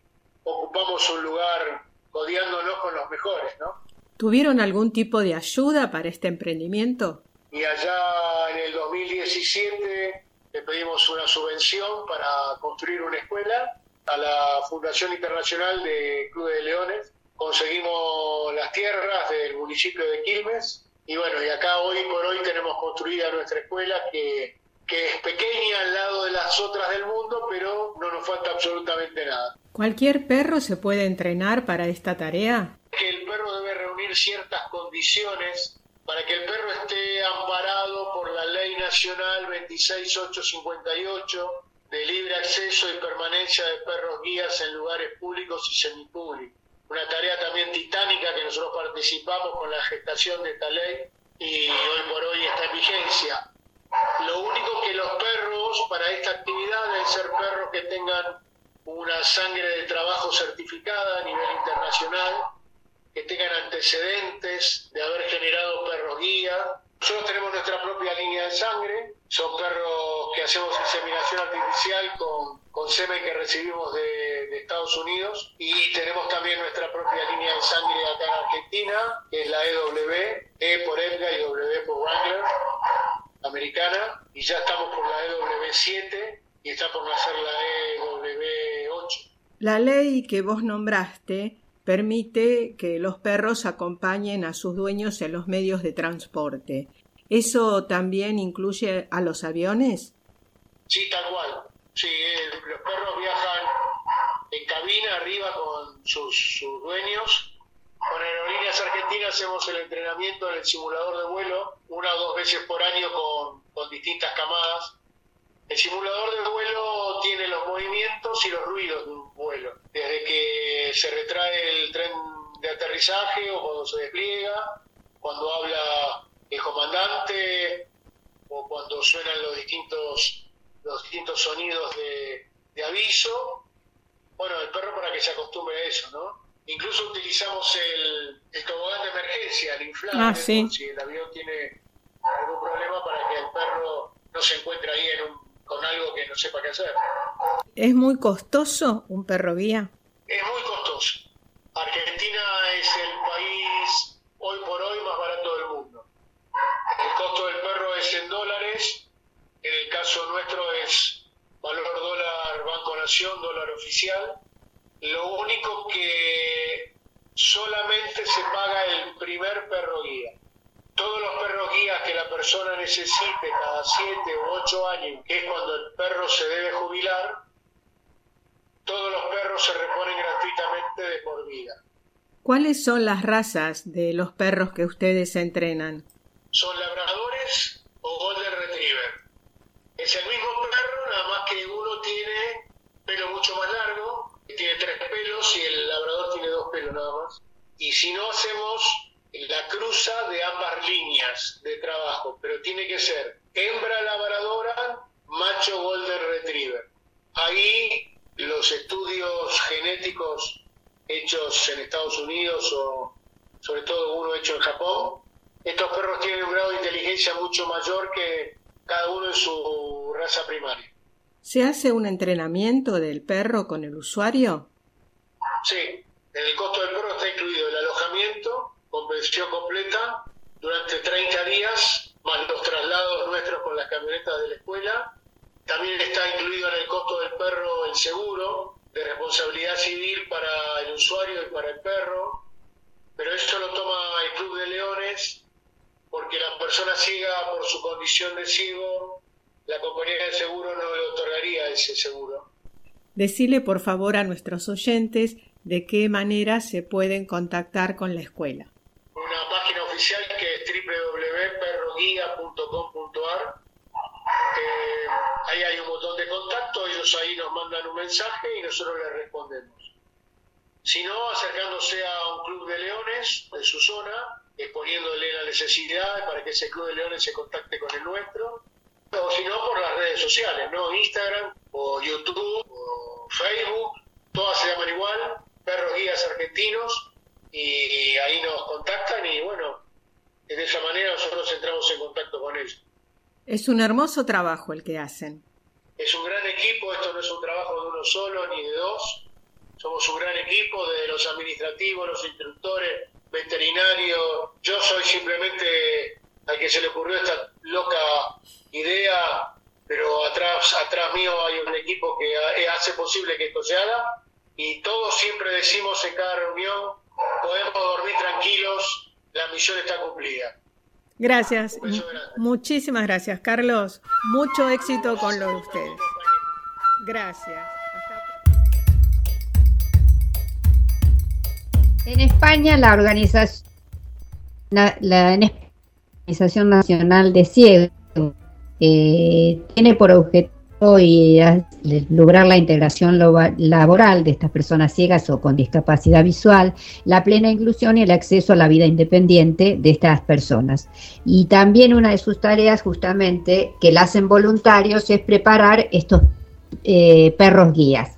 ocupamos un lugar codeándonos con los mejores, ¿no? ¿Tuvieron algún tipo de ayuda para este emprendimiento? Y allá en el 2017 le pedimos una subvención para construir una escuela a la Fundación Internacional de Club de Leones. Conseguimos las tierras del municipio de Quilmes y bueno, y acá hoy por hoy tenemos construida nuestra escuela que, que es pequeña al lado de las otras del mundo, pero no nos falta absolutamente nada. ¿Cualquier perro se puede entrenar para esta tarea? que el perro debe reunir ciertas condiciones para que el perro esté amparado por la Ley Nacional 26858 de libre acceso y permanencia de perros guías en lugares públicos y semipúblicos. Una tarea también titánica que nosotros participamos con la gestación de esta ley y hoy por hoy está en vigencia. Lo único que los perros para esta actividad deben ser perros que tengan una sangre de trabajo certificada a nivel internacional, que tengan antecedentes de haber generado perros guía. Nosotros tenemos nuestra propia línea de sangre, son perros que hacemos inseminación artificial con, con semen que recibimos de, de Estados Unidos y tenemos también nuestra propia línea de sangre acá en Argentina, que es la EW, E por Edgar y W por Wrangler, americana, y ya estamos por la EW7 y está por nacer la EW8. La ley que vos nombraste permite que los perros acompañen a sus dueños en los medios de transporte. ¿Eso también incluye a los aviones? Sí, tal cual. Sí, eh, los perros viajan en cabina arriba con sus, dueños. Con Aerolíneas Argentinas hacemos el entrenamiento en el simulador de vuelo una o dos veces por año con distintas camadas. El simulador de vuelo tiene los movimientos y los ruidos de un vuelo. Desde que se retrae el tren de aterrizaje o cuando se despliega, cuando habla el comandante o cuando suenan los distintos, los distintos sonidos de, de aviso. Bueno, el perro para que se acostumbre a eso, ¿no? Incluso utilizamos el, el tobogán de emergencia, el inflable, Ah, sí. por si el avión tiene algún problema para que el perro no se encuentre ahí en un- con algo que no sepa qué hacer. ¿Es muy costoso un perro guía? Es muy costoso. Argentina es el país hoy por hoy más barato del mundo. El costo del perro es en dólares, en el caso nuestro es valor dólar Banco Nación, dólar oficial. Lo único que solamente se paga el primer perro guía. Todos los perros guías que la persona necesite cada 7 u 8 años, que es cuando el perro se debe jubilar, todos los perros se reponen gratuitamente de por vida. ¿Cuáles son las razas de los perros que ustedes entrenan? Son labradores o golden retriever. Es el mismo perro, nada más que uno tiene pelo mucho más largo, tiene tres pelos y el labrador tiene dos pelos nada más. Y si no hacemos la cruza de ambas líneas de trabajo, pero tiene que ser hembra labradora, macho golden retriever. Ahí los estudios genéticos hechos en Estados Unidos o sobre todo uno hecho en Japón, estos perros tienen un grado de inteligencia mucho mayor que cada uno en su raza primaria. ¿Se hace un entrenamiento del perro con el usuario? Sí, en el costo del perro está incluido el alojamiento con pensión completa durante 30 días, más los traslados nuestros con las camionetas de la escuela. También está incluido en el costo del perro el seguro de responsabilidad civil para el usuario y para el perro, pero eso lo toma el Club de Leones porque la persona ciega por su condición de ciego, la compañía de seguro no le otorgaría ese seguro. Decile por favor a nuestros oyentes de qué manera se pueden contactar con la escuela. Una página oficial que es www.perroguía.com.ar. Eh, ahí hay un botón de contacto, ellos ahí nos mandan un mensaje y nosotros les respondemos. Si no, acercándose a un club de leones de su zona, exponiéndole la necesidad para que ese club de leones se contacte con el nuestro, o si no, por las redes sociales, ¿no? Instagram, o YouTube, o Facebook, todas se llaman igual, Perros Guías Argentinos, y ahí nos contactan y bueno, de esa manera nosotros entramos en contacto con ellos. Es un hermoso trabajo el que hacen. Es un gran equipo, esto no es un trabajo de uno solo ni de dos, somos un gran equipo, desde los administrativos, los instructores, veterinarios, yo soy simplemente al que se le ocurrió esta loca idea, pero atrás, atrás mío hay un equipo que ha- hace posible que esto se haga y todos siempre decimos en cada reunión, podemos dormir tranquilos, la misión está cumplida. Gracias. Muchísimas gracias, Carlos. Mucho éxito con lo de ustedes. Gracias. En España, la organización, la, la- en España, la Organización Nacional de Ciegos eh, tiene por objetivo y, lograr la integración laboral de estas personas ciegas o con discapacidad visual, la plena inclusión y el acceso a la vida independiente de estas personas. Y también una de sus tareas, justamente, que la hacen voluntarios, es preparar estos eh, perros guías.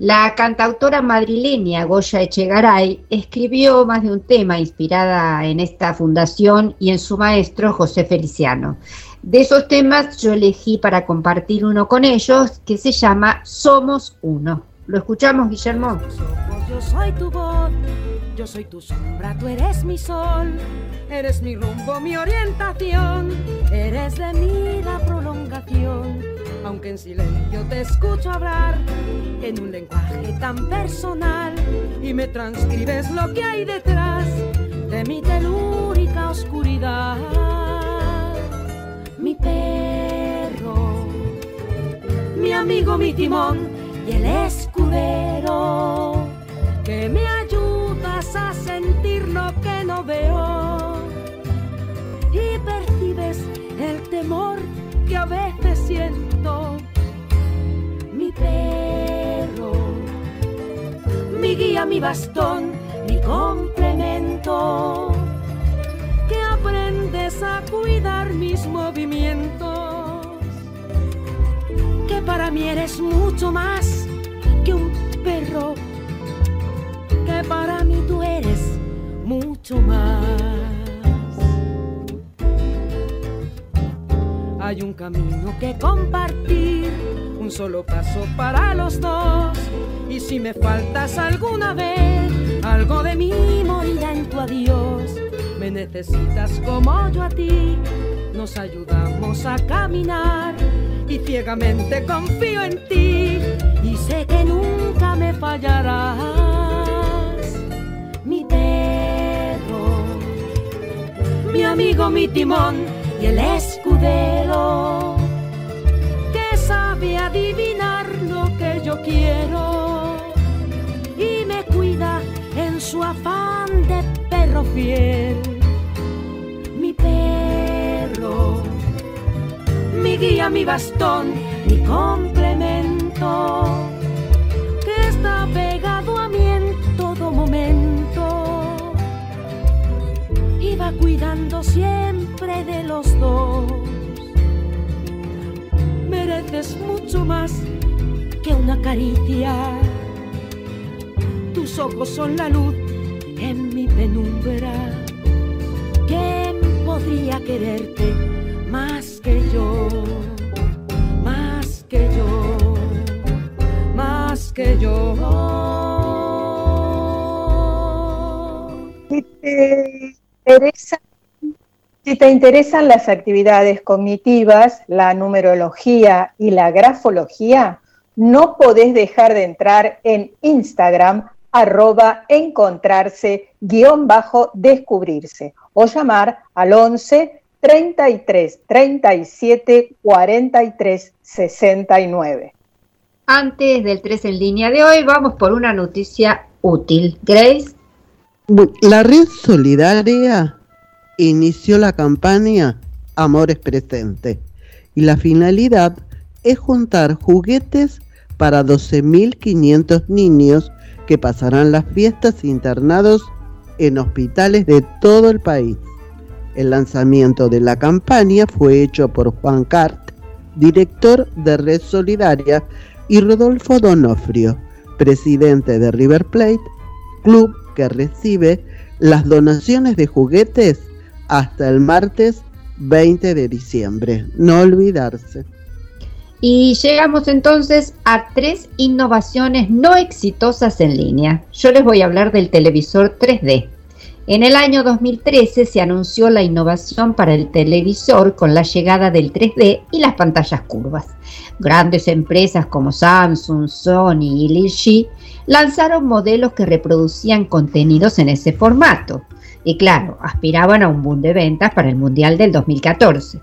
La cantautora madrileña Goya Echegaray escribió más de un tema inspirada en esta fundación y en su maestro José Feliciano. De esos temas yo elegí para compartir uno con ellos que se llama Somos Uno. ¿Lo escuchamos, Guillermo? Yo soy tu voz, yo soy tu sombra, tú eres mi sol, eres mi rumbo, mi orientación, eres de mí prolongación. Aunque en silencio te escucho hablar en un lenguaje tan personal y me transcribes lo que hay detrás de mi telúrica oscuridad. Mi perro, mi amigo, mi timón y el escudero que me ayudas a sentir lo que no veo y percibes el temor que a veces siento. Mi perro, mi guía, mi bastón, mi complemento, que aprendes a cuidar mis movimientos, que para mí eres mucho más que un perro, que para mí tú eres mucho más. Hay un camino que compartir, un solo paso para los dos. Y si me faltas alguna vez, algo de mí morirá en tu adiós. Me necesitas como yo a ti, nos ayudamos a caminar. Y ciegamente confío en ti, y sé que nunca me fallarás. Mi perro, mi amigo, mi timón y el escudero que sabe adivinar lo que yo quiero y me cuida en su afán de perro fiel. Mi perro, mi guía, mi bastón, mi complemento que está pegado a mí en todo momento y va cuidando siempre de los dos. Mereces mucho más que una caricia. Tus ojos son la luz en mi penumbra. ¿Quién podría quererte más que yo? Más que yo, más que yo. Si te, si te interesan las actividades cognitivas, la numerología y la grafología, no podés dejar de entrar en Instagram arroba encontrarse guion bajo descubrirse o llamar al 11 33 37 43 69. Antes del 3 en línea de hoy, vamos por una noticia útil. Grace. La red solidaria inició la campaña Amores Presente y la finalidad es juntar juguetes para 12.500 niños que pasarán las fiestas internados en hospitales de todo el país. El lanzamiento de la campaña fue hecho por Juan Cart, director de Red Solidaria, y Rodolfo Donofrio, presidente de River Plate, club que recibe las donaciones de juguetes hasta el martes 20 de diciembre. No olvidarse. Y llegamos entonces a tres innovaciones no exitosas en línea. Yo les voy a hablar del televisor 3D. En el año 2013 se anunció la innovación para el televisor con la llegada del 3D y las pantallas curvas. Grandes empresas como Samsung, Sony y LG lanzaron modelos que reproducían contenidos en ese formato. Y claro, aspiraban a un boom de ventas para el Mundial del 2014.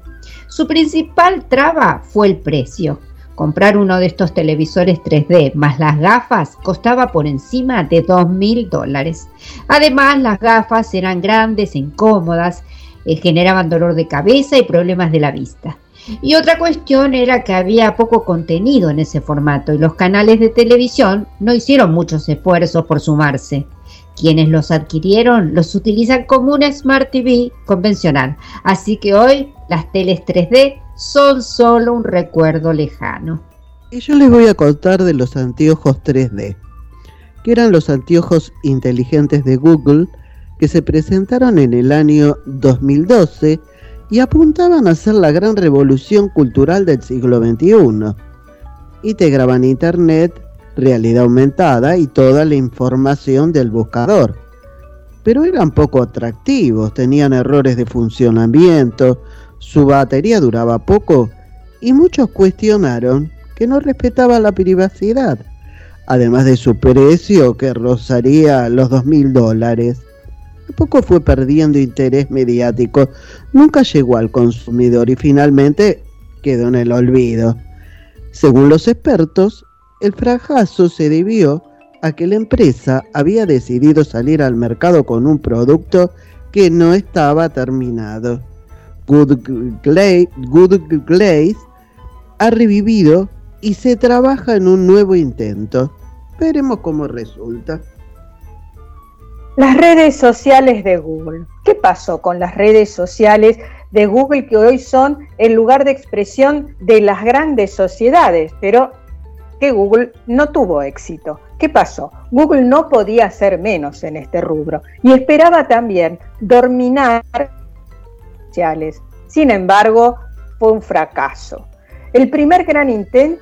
Su principal traba fue el precio. Comprar uno de estos televisores 3D más las gafas costaba por encima de 2.000 dólares. Además, las gafas eran grandes, e incómodas, eh, generaban dolor de cabeza y problemas de la vista. Y otra cuestión era que había poco contenido en ese formato y los canales de televisión no hicieron muchos esfuerzos por sumarse. Quienes los adquirieron los utilizan como una Smart TV convencional, así que hoy las teles 3D son solo un recuerdo lejano. Y yo les voy a contar de los anteojos 3D, que eran los anteojos inteligentes de Google que se presentaron en el año 2012 y apuntaban a ser la gran revolución cultural del siglo XXI. Integraban Internet, realidad aumentada y toda la información del buscador. Pero eran poco atractivos, tenían errores de funcionamiento, su batería duraba poco y muchos cuestionaron que no respetaba la privacidad, además de su precio que rozaría los dos mil dólares. Poco fue perdiendo interés mediático, nunca llegó al consumidor y finalmente quedó en el olvido. Según los expertos, el fracaso se debió a que la empresa había decidido salir al mercado con un producto que no estaba terminado. Good Glaze, Good ha revivido y se trabaja en un nuevo intento. Veremos cómo resulta. Las redes sociales de Google. ¿Qué pasó con las redes sociales de Google que hoy son el lugar de expresión de las grandes sociedades? Pero que Google no tuvo éxito. ¿Qué pasó? Google no podía hacer menos en este rubro y esperaba también dominar Sin embargo, fue un fracaso. El primer gran intento,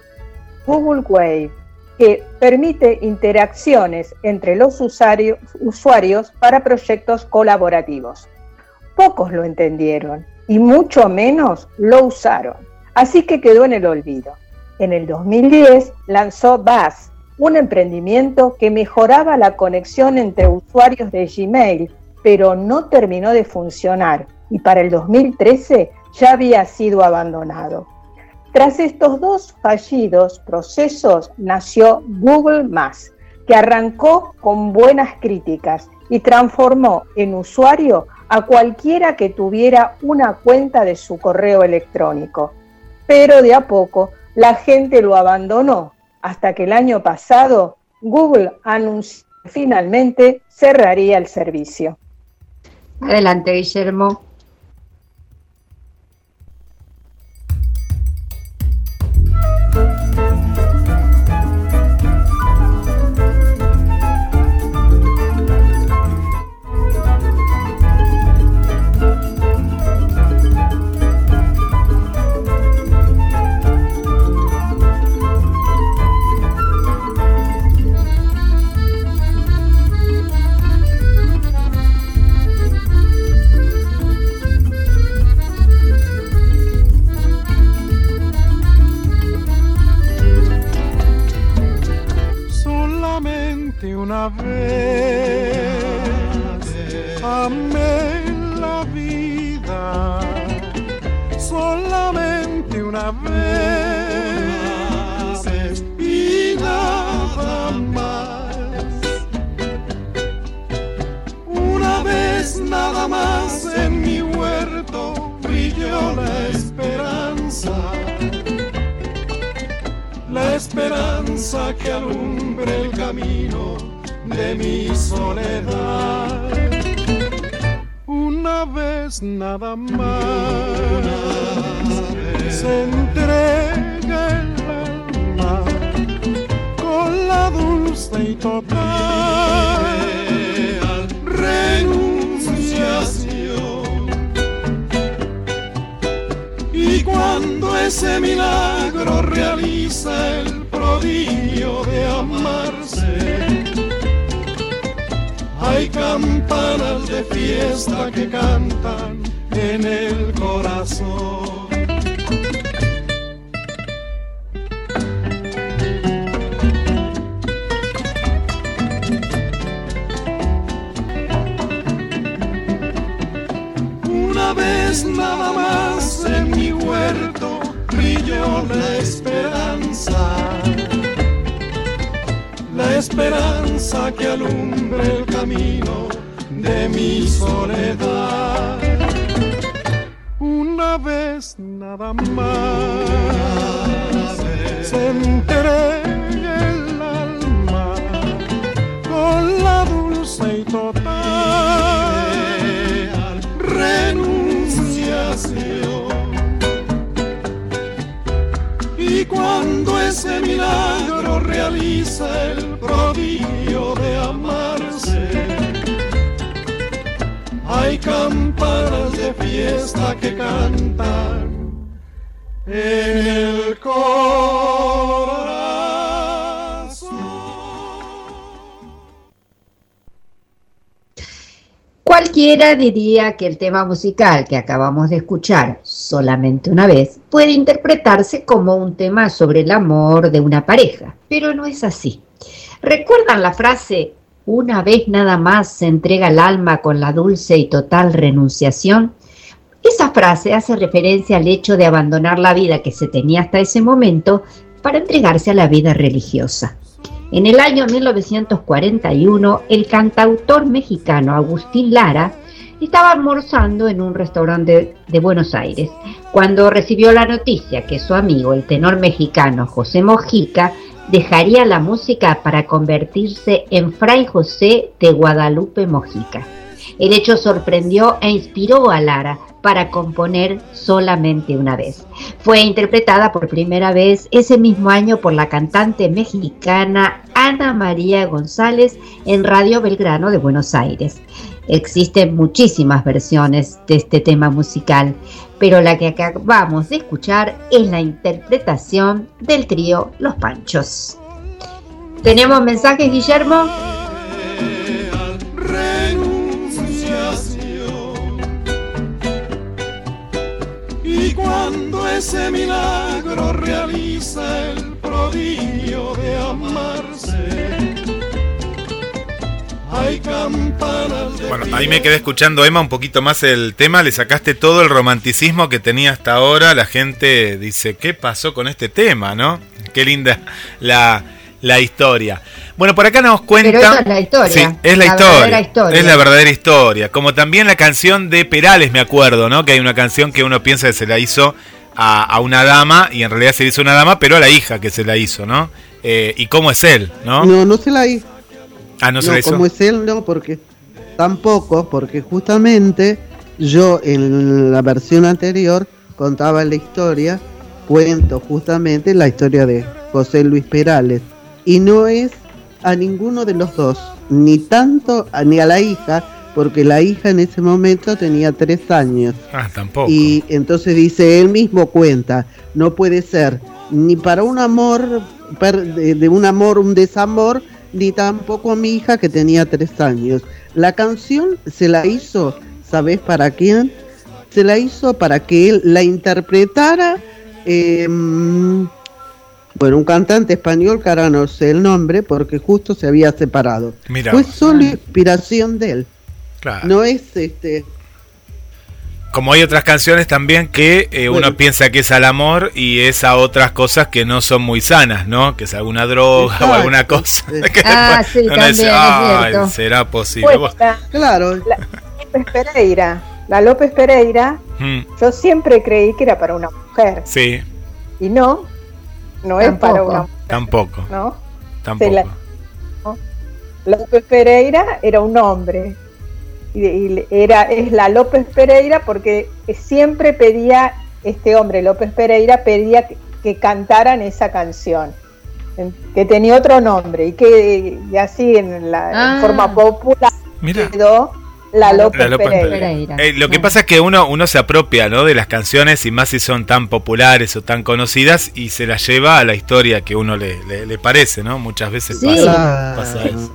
Google Wave, que permite interacciones entre los usuarios para proyectos colaborativos. Pocos lo entendieron y mucho menos lo usaron, así que quedó en el olvido. En el 2010 lanzó Buzz, un emprendimiento que mejoraba la conexión entre usuarios de Gmail, pero no terminó de funcionar y para el 2013 ya había sido abandonado. Tras estos dos fallidos procesos nació Google que arrancó con buenas críticas y transformó en usuario a cualquiera que tuviera una cuenta de su correo electrónico. Pero de a poco la gente lo abandonó hasta que el año pasado Google anunció que finalmente cerraría el servicio. Adelante, Guillermo. Una vez. Amé la vida, solamente una vez. Y nada más. Una vez nada más en mi huerto brilló la esperanza. La esperanza que alumbre el camino de mi soledad. Una vez nada más se entrega el alma con la dulce y total renunciación. Y cuando ese milagro realiza el prodigio de amarse, hay campanas de fiesta que cantan en el corazón. Una vez nada más en mi huerto brilló la esperanza esperanza que alumbre el camino de mi soledad. Una vez nada más se entrega el alma con la dulce y total renunciación. Y cuando ese milagro realiza el prodigio de amarse. Hay campanas de fiesta que cantan en el corazón. Cualquiera diría que el tema musical que acabamos de escuchar solamente una vez puede interpretarse como un tema sobre el amor de una pareja, pero no es así. ¿Recuerdan la frase, una vez nada más se entrega el alma con la dulce y total renunciación? Esa frase hace referencia al hecho de abandonar la vida que se tenía hasta ese momento para entregarse a la vida religiosa. En el año 1941, el cantautor mexicano Agustín Lara estaba almorzando en un restaurante de Buenos Aires cuando recibió la noticia que su amigo, el tenor mexicano José Mojica, dejaría la música para convertirse en Fray José de Guadalupe Mojica. El hecho sorprendió e inspiró a Lara para componer solamente una vez. Fue interpretada por primera vez ese mismo año por la cantante mexicana Ana María González en Radio Belgrano de Buenos Aires. Existen muchísimas versiones de este tema musical, pero la que acabamos de escuchar es la interpretación del trío Los Panchos. ¿Tenemos mensajes, Guillermo? Y cuando ese milagro realiza el prodigio de amarse, hay campanas de Bueno, ahí me quedé escuchando, Emma, un poquito más el tema. Le sacaste todo el romanticismo que tenía hasta ahora. La gente dice, ¿qué pasó con este tema, no? Qué linda la, la historia. Bueno, por acá nos cuenta. Pero esa es la historia. Sí, es la, La historia, verdadera historia. Es la verdadera historia. Como también la canción de Perales, me acuerdo, ¿no? Que hay una canción que uno piensa que se la hizo a, a una dama y en realidad se le hizo a una dama, pero a la hija que se la hizo, ¿no? Eh, y cómo es él, ¿no? No, no se la hizo. Ah, no, se hizo. como es él, no, porque tampoco, porque justamente yo en la versión anterior contaba la historia, cuento justamente la historia de José Luis Perales. Y no es a ninguno de los dos, ni tanto a- ni a la hija, porque la hija en ese momento tenía tres años. Ah, tampoco. Y entonces dice, él mismo cuenta, no puede ser ni para un amor, de un amor, un desamor, ni tampoco a mi hija que tenía tres años. La canción se la hizo, ¿sabes para quién? Se la hizo para que él la interpretara, eh, mm, bueno, un cantante español, que ahora no sé el nombre, porque justo se había separado. Mira Fue solo inspiración de él. Claro. No es este Como hay otras canciones también que eh, uno Bueno. piensa que es al amor y es a otras cosas que no son muy sanas, ¿no? Que es alguna droga o alguna cosa. que Ah, después sí, también, dice, es "Ay, cierto. será posible. Pues, la, Claro. la López Pereira. La López Pereira, Mm, yo siempre creí que era para una mujer. sí, Y no, no es Tampoco. para una mujer, tampoco, ¿no? tampoco. la- López Pereira era un hombre. Y, era, es la López Pereira porque siempre pedía, este hombre López Pereira pedía que, que cantaran esa canción, que tenía otro nombre y que y así en, la, en Ah. forma popular Mira. quedó la López, La López Pereira. Pereira. Eh, lo que pasa es que uno, uno se apropia ¿no? de las canciones y más si son tan populares o tan conocidas y se las lleva a la historia que uno le, le- le parece, ¿no? Muchas veces Sí. pasa eso.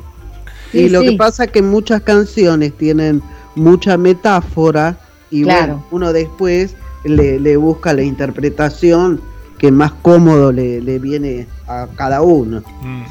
Y Sí, lo sí. que pasa es que muchas canciones tienen mucha metáfora y Claro. bueno, uno después le, le busca la interpretación que más cómodo le, le viene a cada uno. Mm.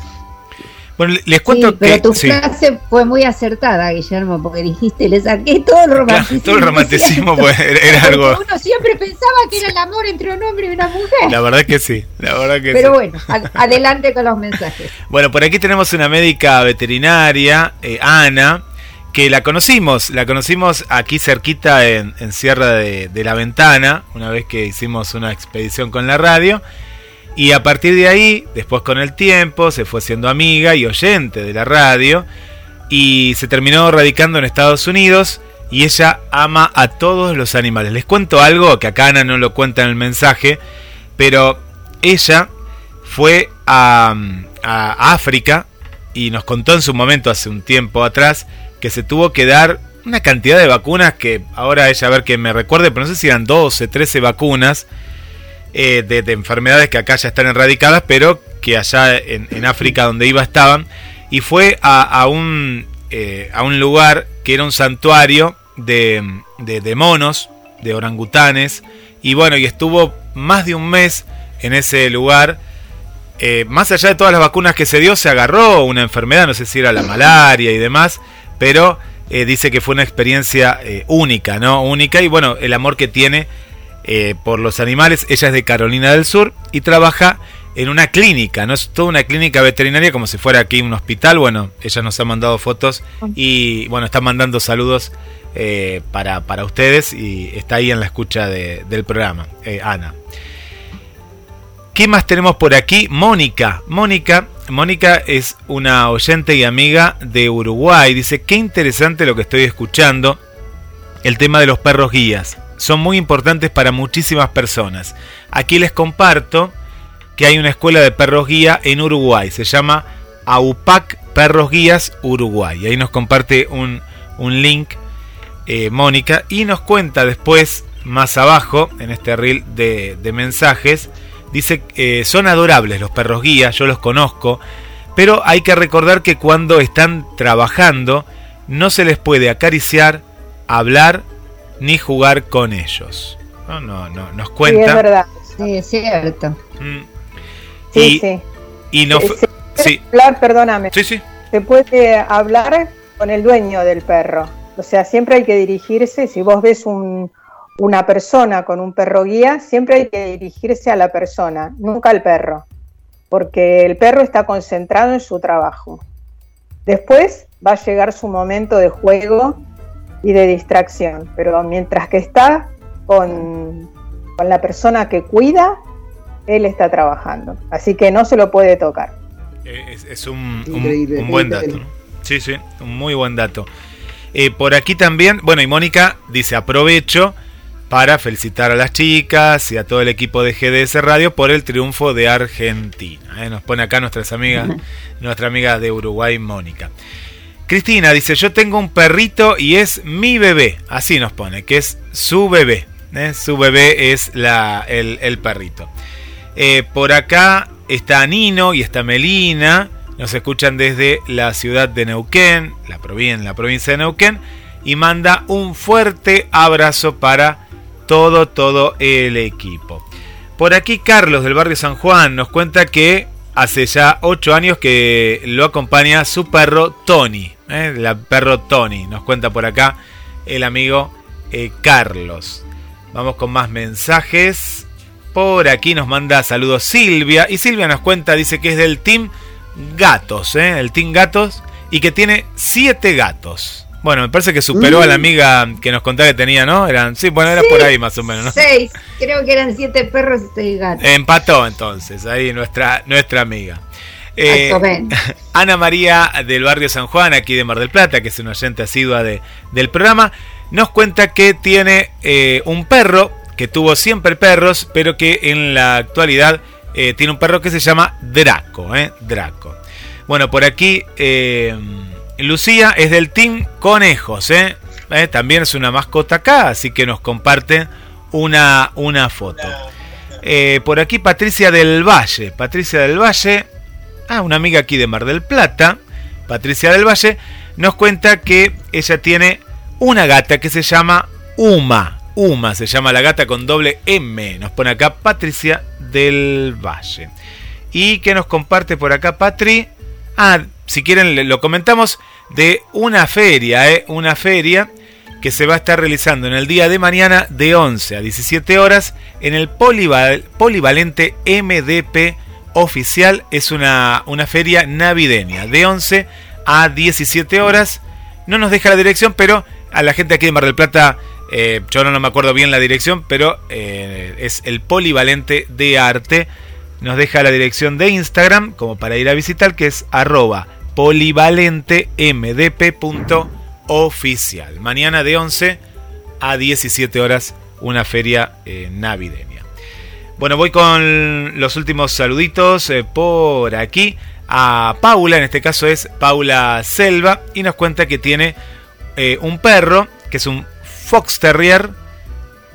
Bueno, le- les Sí, cuento pero que... tu sí. frase fue muy acertada, Guillermo, porque dijiste, le saqué todo el Claro, romanticismo. todo el romanticismo pues, era, algo... uno siempre pensaba que era el amor entre un hombre y una mujer. La verdad que sí, la verdad que Pero sí. bueno, a- adelante con los mensajes. Bueno, por aquí tenemos una médica veterinaria, eh, Ana, que la conocimos, la conocimos aquí cerquita en, en Sierra de, de la Ventana, una vez que hicimos una expedición con la radio. Y a partir de ahí, después con el tiempo, se fue siendo amiga y oyente de la radio. Y se terminó radicando en Estados Unidos. Y ella ama a todos los animales. Les cuento algo que acá Ana no lo cuenta en el mensaje. Pero ella fue a, a África y nos contó en su momento, hace un tiempo atrás, que se tuvo que dar una cantidad de vacunas que ahora ella a ver que me recuerde, pero no sé si eran 12, 13 vacunas eh, de, de enfermedades que acá ya están erradicadas, pero que allá en, África donde iba estaban. Y fue a, un, eh, a un lugar que era un santuario de, de, monos, de orangutanes. Y bueno, y estuvo más de un mes en ese lugar. Eh, más allá de todas las vacunas que se dio, se agarró una enfermedad, no sé si era la malaria y demás, pero dice que fue una experiencia única, ¿no? Única y bueno, el amor que tiene eh, por los animales. Ella es de Carolina del Sur y trabaja en una clínica, no es toda una clínica veterinaria como si fuera aquí un hospital. Bueno, ella nos ha mandado fotos y bueno, está mandando saludos eh, para, para ustedes y está ahí en la escucha de- del programa, eh, Ana. ¿Qué más tenemos por aquí? Mónica. Mónica, Mónica es una oyente y amiga de Uruguay. Dice, qué interesante lo que estoy escuchando. El tema de los perros guías. Son muy importantes para muchísimas personas. Aquí les comparto que hay una escuela de perros guía en Uruguay. Se llama AUPAC Perros Guías Uruguay. Ahí nos comparte un, un link eh, Mónica y nos cuenta después, más abajo, en este reel de, de mensajes, dice que son adorables los perros guías, yo los conozco, pero hay que recordar que cuando están trabajando no se les puede acariciar, hablar ni jugar con ellos. No, no, no, nos cuenta. Sí, es verdad. Sí, es cierto. Mm. Sí, y, sí. y no Se- fu- se puede sí, hablar, perdóname. sí, sí. Se puede hablar con el dueño del perro. O sea, siempre hay que dirigirse, si vos ves un- una persona con un perro guía, siempre hay que dirigirse a la persona, nunca al perro, porque el perro está concentrado en su trabajo. Después va a llegar su momento de juego y de distracción, pero mientras que está con, con la persona que cuida, él está trabajando. Así que no se lo puede tocar. Eh, Es, es un, un- Increíble, un buen dato. Sí, sí, un muy buen dato. Eh, por aquí también, bueno, y Mónica dice, aprovecho para felicitar a las chicas y a todo el equipo de GDS Radio por el triunfo de Argentina. ¿eh? Nos pone acá nuestras amigas, nuestra amiga de Uruguay, Mónica. Cristina dice, yo tengo un perrito y es mi bebé. Así nos pone, que es su bebé. ¿eh? Su bebé es la, el, el perrito. Eh, por acá está Nino y está Melina. Nos escuchan desde la ciudad de Neuquén, la, la provincia de Neuquén. Y manda un fuerte abrazo para todo, todo el equipo. Por aquí Carlos del barrio San Juan nos cuenta que hace ya 8 años que lo acompaña su perro Tony. ¿eh? La perro Tony. Nos cuenta por acá el amigo eh, Carlos. Vamos con más mensajes. Por aquí nos manda saludos Silvia. Y Silvia nos cuenta, dice que es del Team Gatos, ¿eh? el Team Gatos. Y que tiene 7 gatos. Bueno, me parece que superó a la amiga que nos contaba que tenía, ¿no? Eran, sí, bueno, era Sí, por ahí más o menos, ¿no? Seis, creo que eran siete perros y seis gatos. Empató entonces, ahí nuestra, nuestra amiga. Eh. Ana María del barrio San Juan, aquí de Mar del Plata, que es una oyente asidua de, del programa, nos cuenta que tiene eh, un perro, que tuvo siempre perros, pero que en la actualidad eh, tiene un perro que se llama Draco. ¿eh? Draco. Bueno, por aquí eh, Lucía es del Team Conejos. ¿eh? Eh, También es una mascota acá, así que nos comparte una, una foto. Eh, por aquí Patricia del Valle. Patricia del Valle, ah, una amiga aquí de Mar del Plata. Patricia del Valle nos cuenta que ella tiene una gata que se llama Uma. Uma se llama la gata con doble M. Nos pone acá Patricia del Valle. Y que nos comparte por acá Patri. Ah, si quieren lo comentamos de una feria, ¿eh? Una feria que se va a estar realizando en el día de mañana de 11 a 17 horas en el polival- polivalente MDP oficial. Es una, una feria navideña de 11 a 17 horas. No nos deja la dirección, pero a la gente aquí de Mar del Plata, eh, yo no, no me acuerdo bien la dirección, pero eh, es el polivalente de arte. Nos deja la dirección de Instagram como para ir a visitar, que es arroba polivalentemdp.oficial. Mañana de 11 a 17 horas, una feria eh, navideña. Bueno, voy con los últimos saluditos eh, por aquí a Paula, en este caso es Paula Selva, y nos cuenta que tiene eh, un perro, que es un Fox Terrier,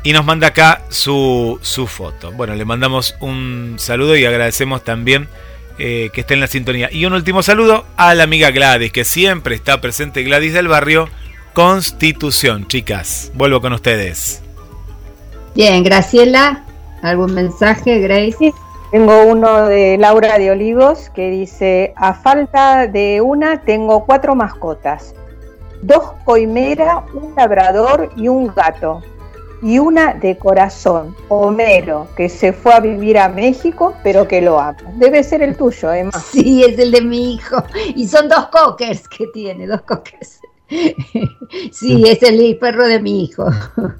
y nos manda acá su, su foto. Bueno, le mandamos un saludo y agradecemos también eh, que esté en la sintonía. Y un último saludo a la amiga Gladys, que siempre está presente Gladys del barrio Constitución. Chicas, vuelvo con ustedes. Bien, Graciela, ¿algún mensaje, Grace? Tengo uno de Laura de Olivos que dice, a falta de una tengo cuatro mascotas, dos coimera, un labrador y un gato, y una de corazón, Homero, que se fue a vivir a México, pero que lo ama. Debe ser el tuyo, Emma. Sí, es el de mi hijo. Y son dos cockers que tiene, dos cockers. Sí, es el perro de mi hijo.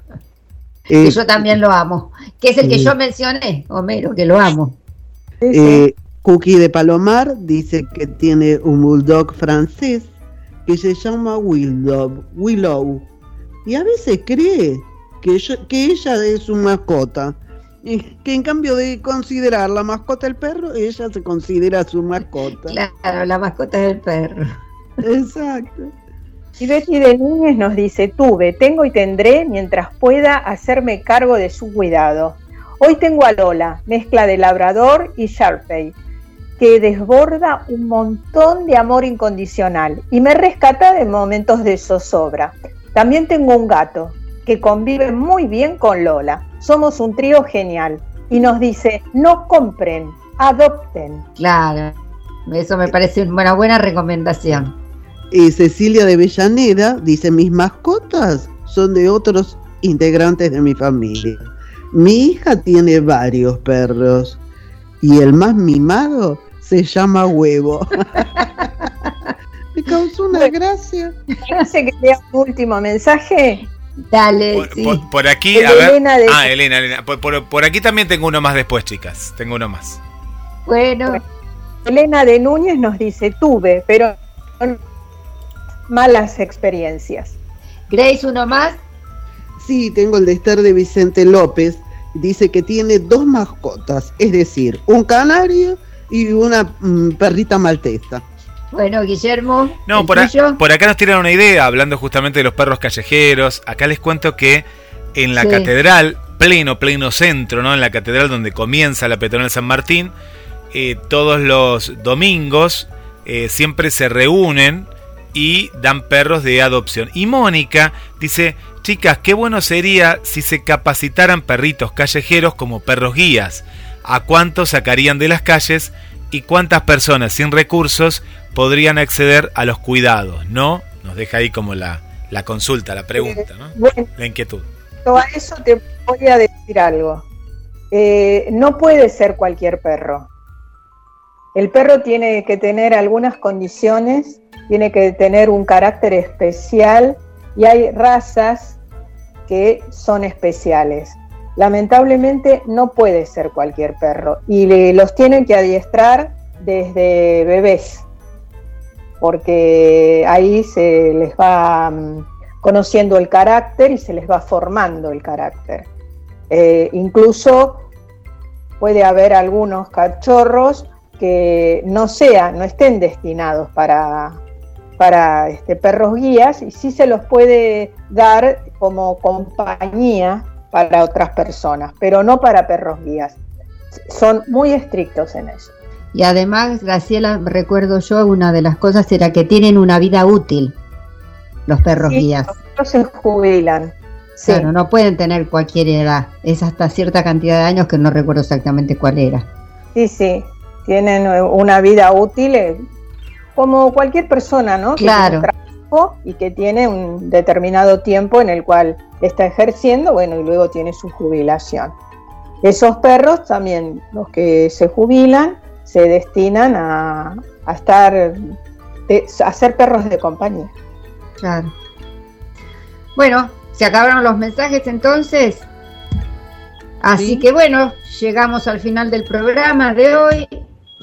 Que Eh, yo también lo amo. Que es el que sí. yo mencioné, Homero, que lo amo. Eh, Cookie de Palomar dice que tiene un bulldog francés que se llama Willow. Willow y a veces cree que ella, que ella es su mascota. Y que en cambio de considerar la mascota del perro, ella se considera su mascota. Claro, la mascota del perro. Exacto. Y Betty de Núñez nos dice, tuve, tengo y tendré mientras pueda hacerme cargo de su cuidado. Hoy tengo a Lola, mezcla de labrador y Sharpei, que desborda un montón de amor incondicional y me rescata de momentos de zozobra. También tengo un gato que convive muy bien con Lola. Somos un trío genial y nos dice, no compren, adopten. Claro, eso me parece una buena recomendación. Y Cecilia de Vellaneda dice, mis mascotas son de otros integrantes de mi familia. Mi hija tiene varios perros y el más mimado se llama Huevo. Me causó una gracia. Parece que lea un último mensaje. Dale, Por, sí. por- por aquí, El a ver. Elena de- Ah, Elena, Elena. Por, por- por aquí también tengo uno más después, chicas. Tengo uno más. Bueno, Elena de Núñez nos dice, tuve, pero malas experiencias. Grace, uno más. Sí, tengo el de Esther de Vicente López. Dice que tiene dos mascotas, es decir, un canario y una mm, perrita maltesa. Bueno, Guillermo. No, ¿el por, a- por acá nos tiran una idea, hablando justamente de los perros callejeros. Acá les cuento que en la Sí. catedral, pleno, pleno centro, ¿no? En la catedral donde comienza la peatonal San Martín, eh, todos los domingos eh, siempre se reúnen y dan perros de adopción. Y Mónica dice, chicas, qué bueno sería si se capacitaran perritos callejeros como perros guías. ¿A cuántos sacarían de las calles y cuántas personas sin recursos podrían acceder a los cuidados? ¿No? Nos deja ahí como la, la consulta, la pregunta, ¿no? Bueno, La inquietud. a eso te voy a decir algo. Eh, no puede ser cualquier perro. El perro tiene que tener algunas condiciones, tiene que tener un carácter especial y hay razas que son especiales. Lamentablemente no puede ser cualquier perro y los tienen que adiestrar desde bebés, porque ahí se les va mm, conociendo el carácter y se les va formando el carácter. Eh, incluso puede haber algunos cachorros que no sean, no estén destinados para, para este, perros guías y sí se los puede dar como compañía para otras personas, pero no para perros guías. Son muy estrictos en eso. Y además, Graciela, recuerdo yo, una de las cosas era que tienen una vida útil los perros Sí, guías. No se jubilan. Sí. Claro, no pueden tener cualquier edad. Es hasta cierta cantidad de años que no recuerdo exactamente cuál era. Sí, sí, tienen eh, una vida útil eh, como cualquier persona, ¿no? Que Claro. tiene trabajo y que tiene un determinado tiempo en el cual está ejerciendo, bueno, y luego tiene su jubilación. Esos perros también, los que se jubilan, se destinan a, a estar, a ser perros de compañía. Claro. Bueno, se acabaron los mensajes entonces. Así Sí. que bueno, llegamos al final del programa de hoy.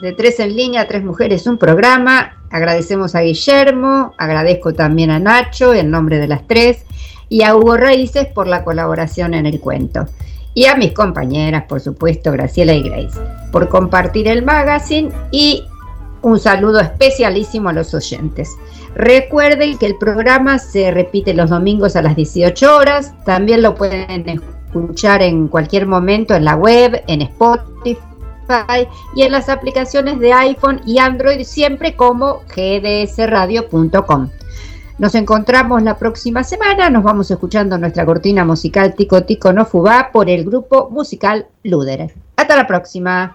De tres en línea, tres mujeres, un programa. Agradecemos a Guillermo, agradezco también a Nacho en nombre de las tres y a Hugo Raíces por la colaboración en el cuento. Y a mis compañeras, por supuesto, Graciela y Grace, por compartir el magazine y un saludo especialísimo a los oyentes. Recuerden que el programa se repite los domingos a las 18 horas. También lo pueden escuchar en cualquier momento en la web, en Spotify y en las aplicaciones de iPhone y Android, siempre como gdsradio.com. Nos encontramos la próxima semana. Nos vamos escuchando nuestra cortina musical Tico Tico No Fubá por el grupo musical Luder. Hasta la próxima.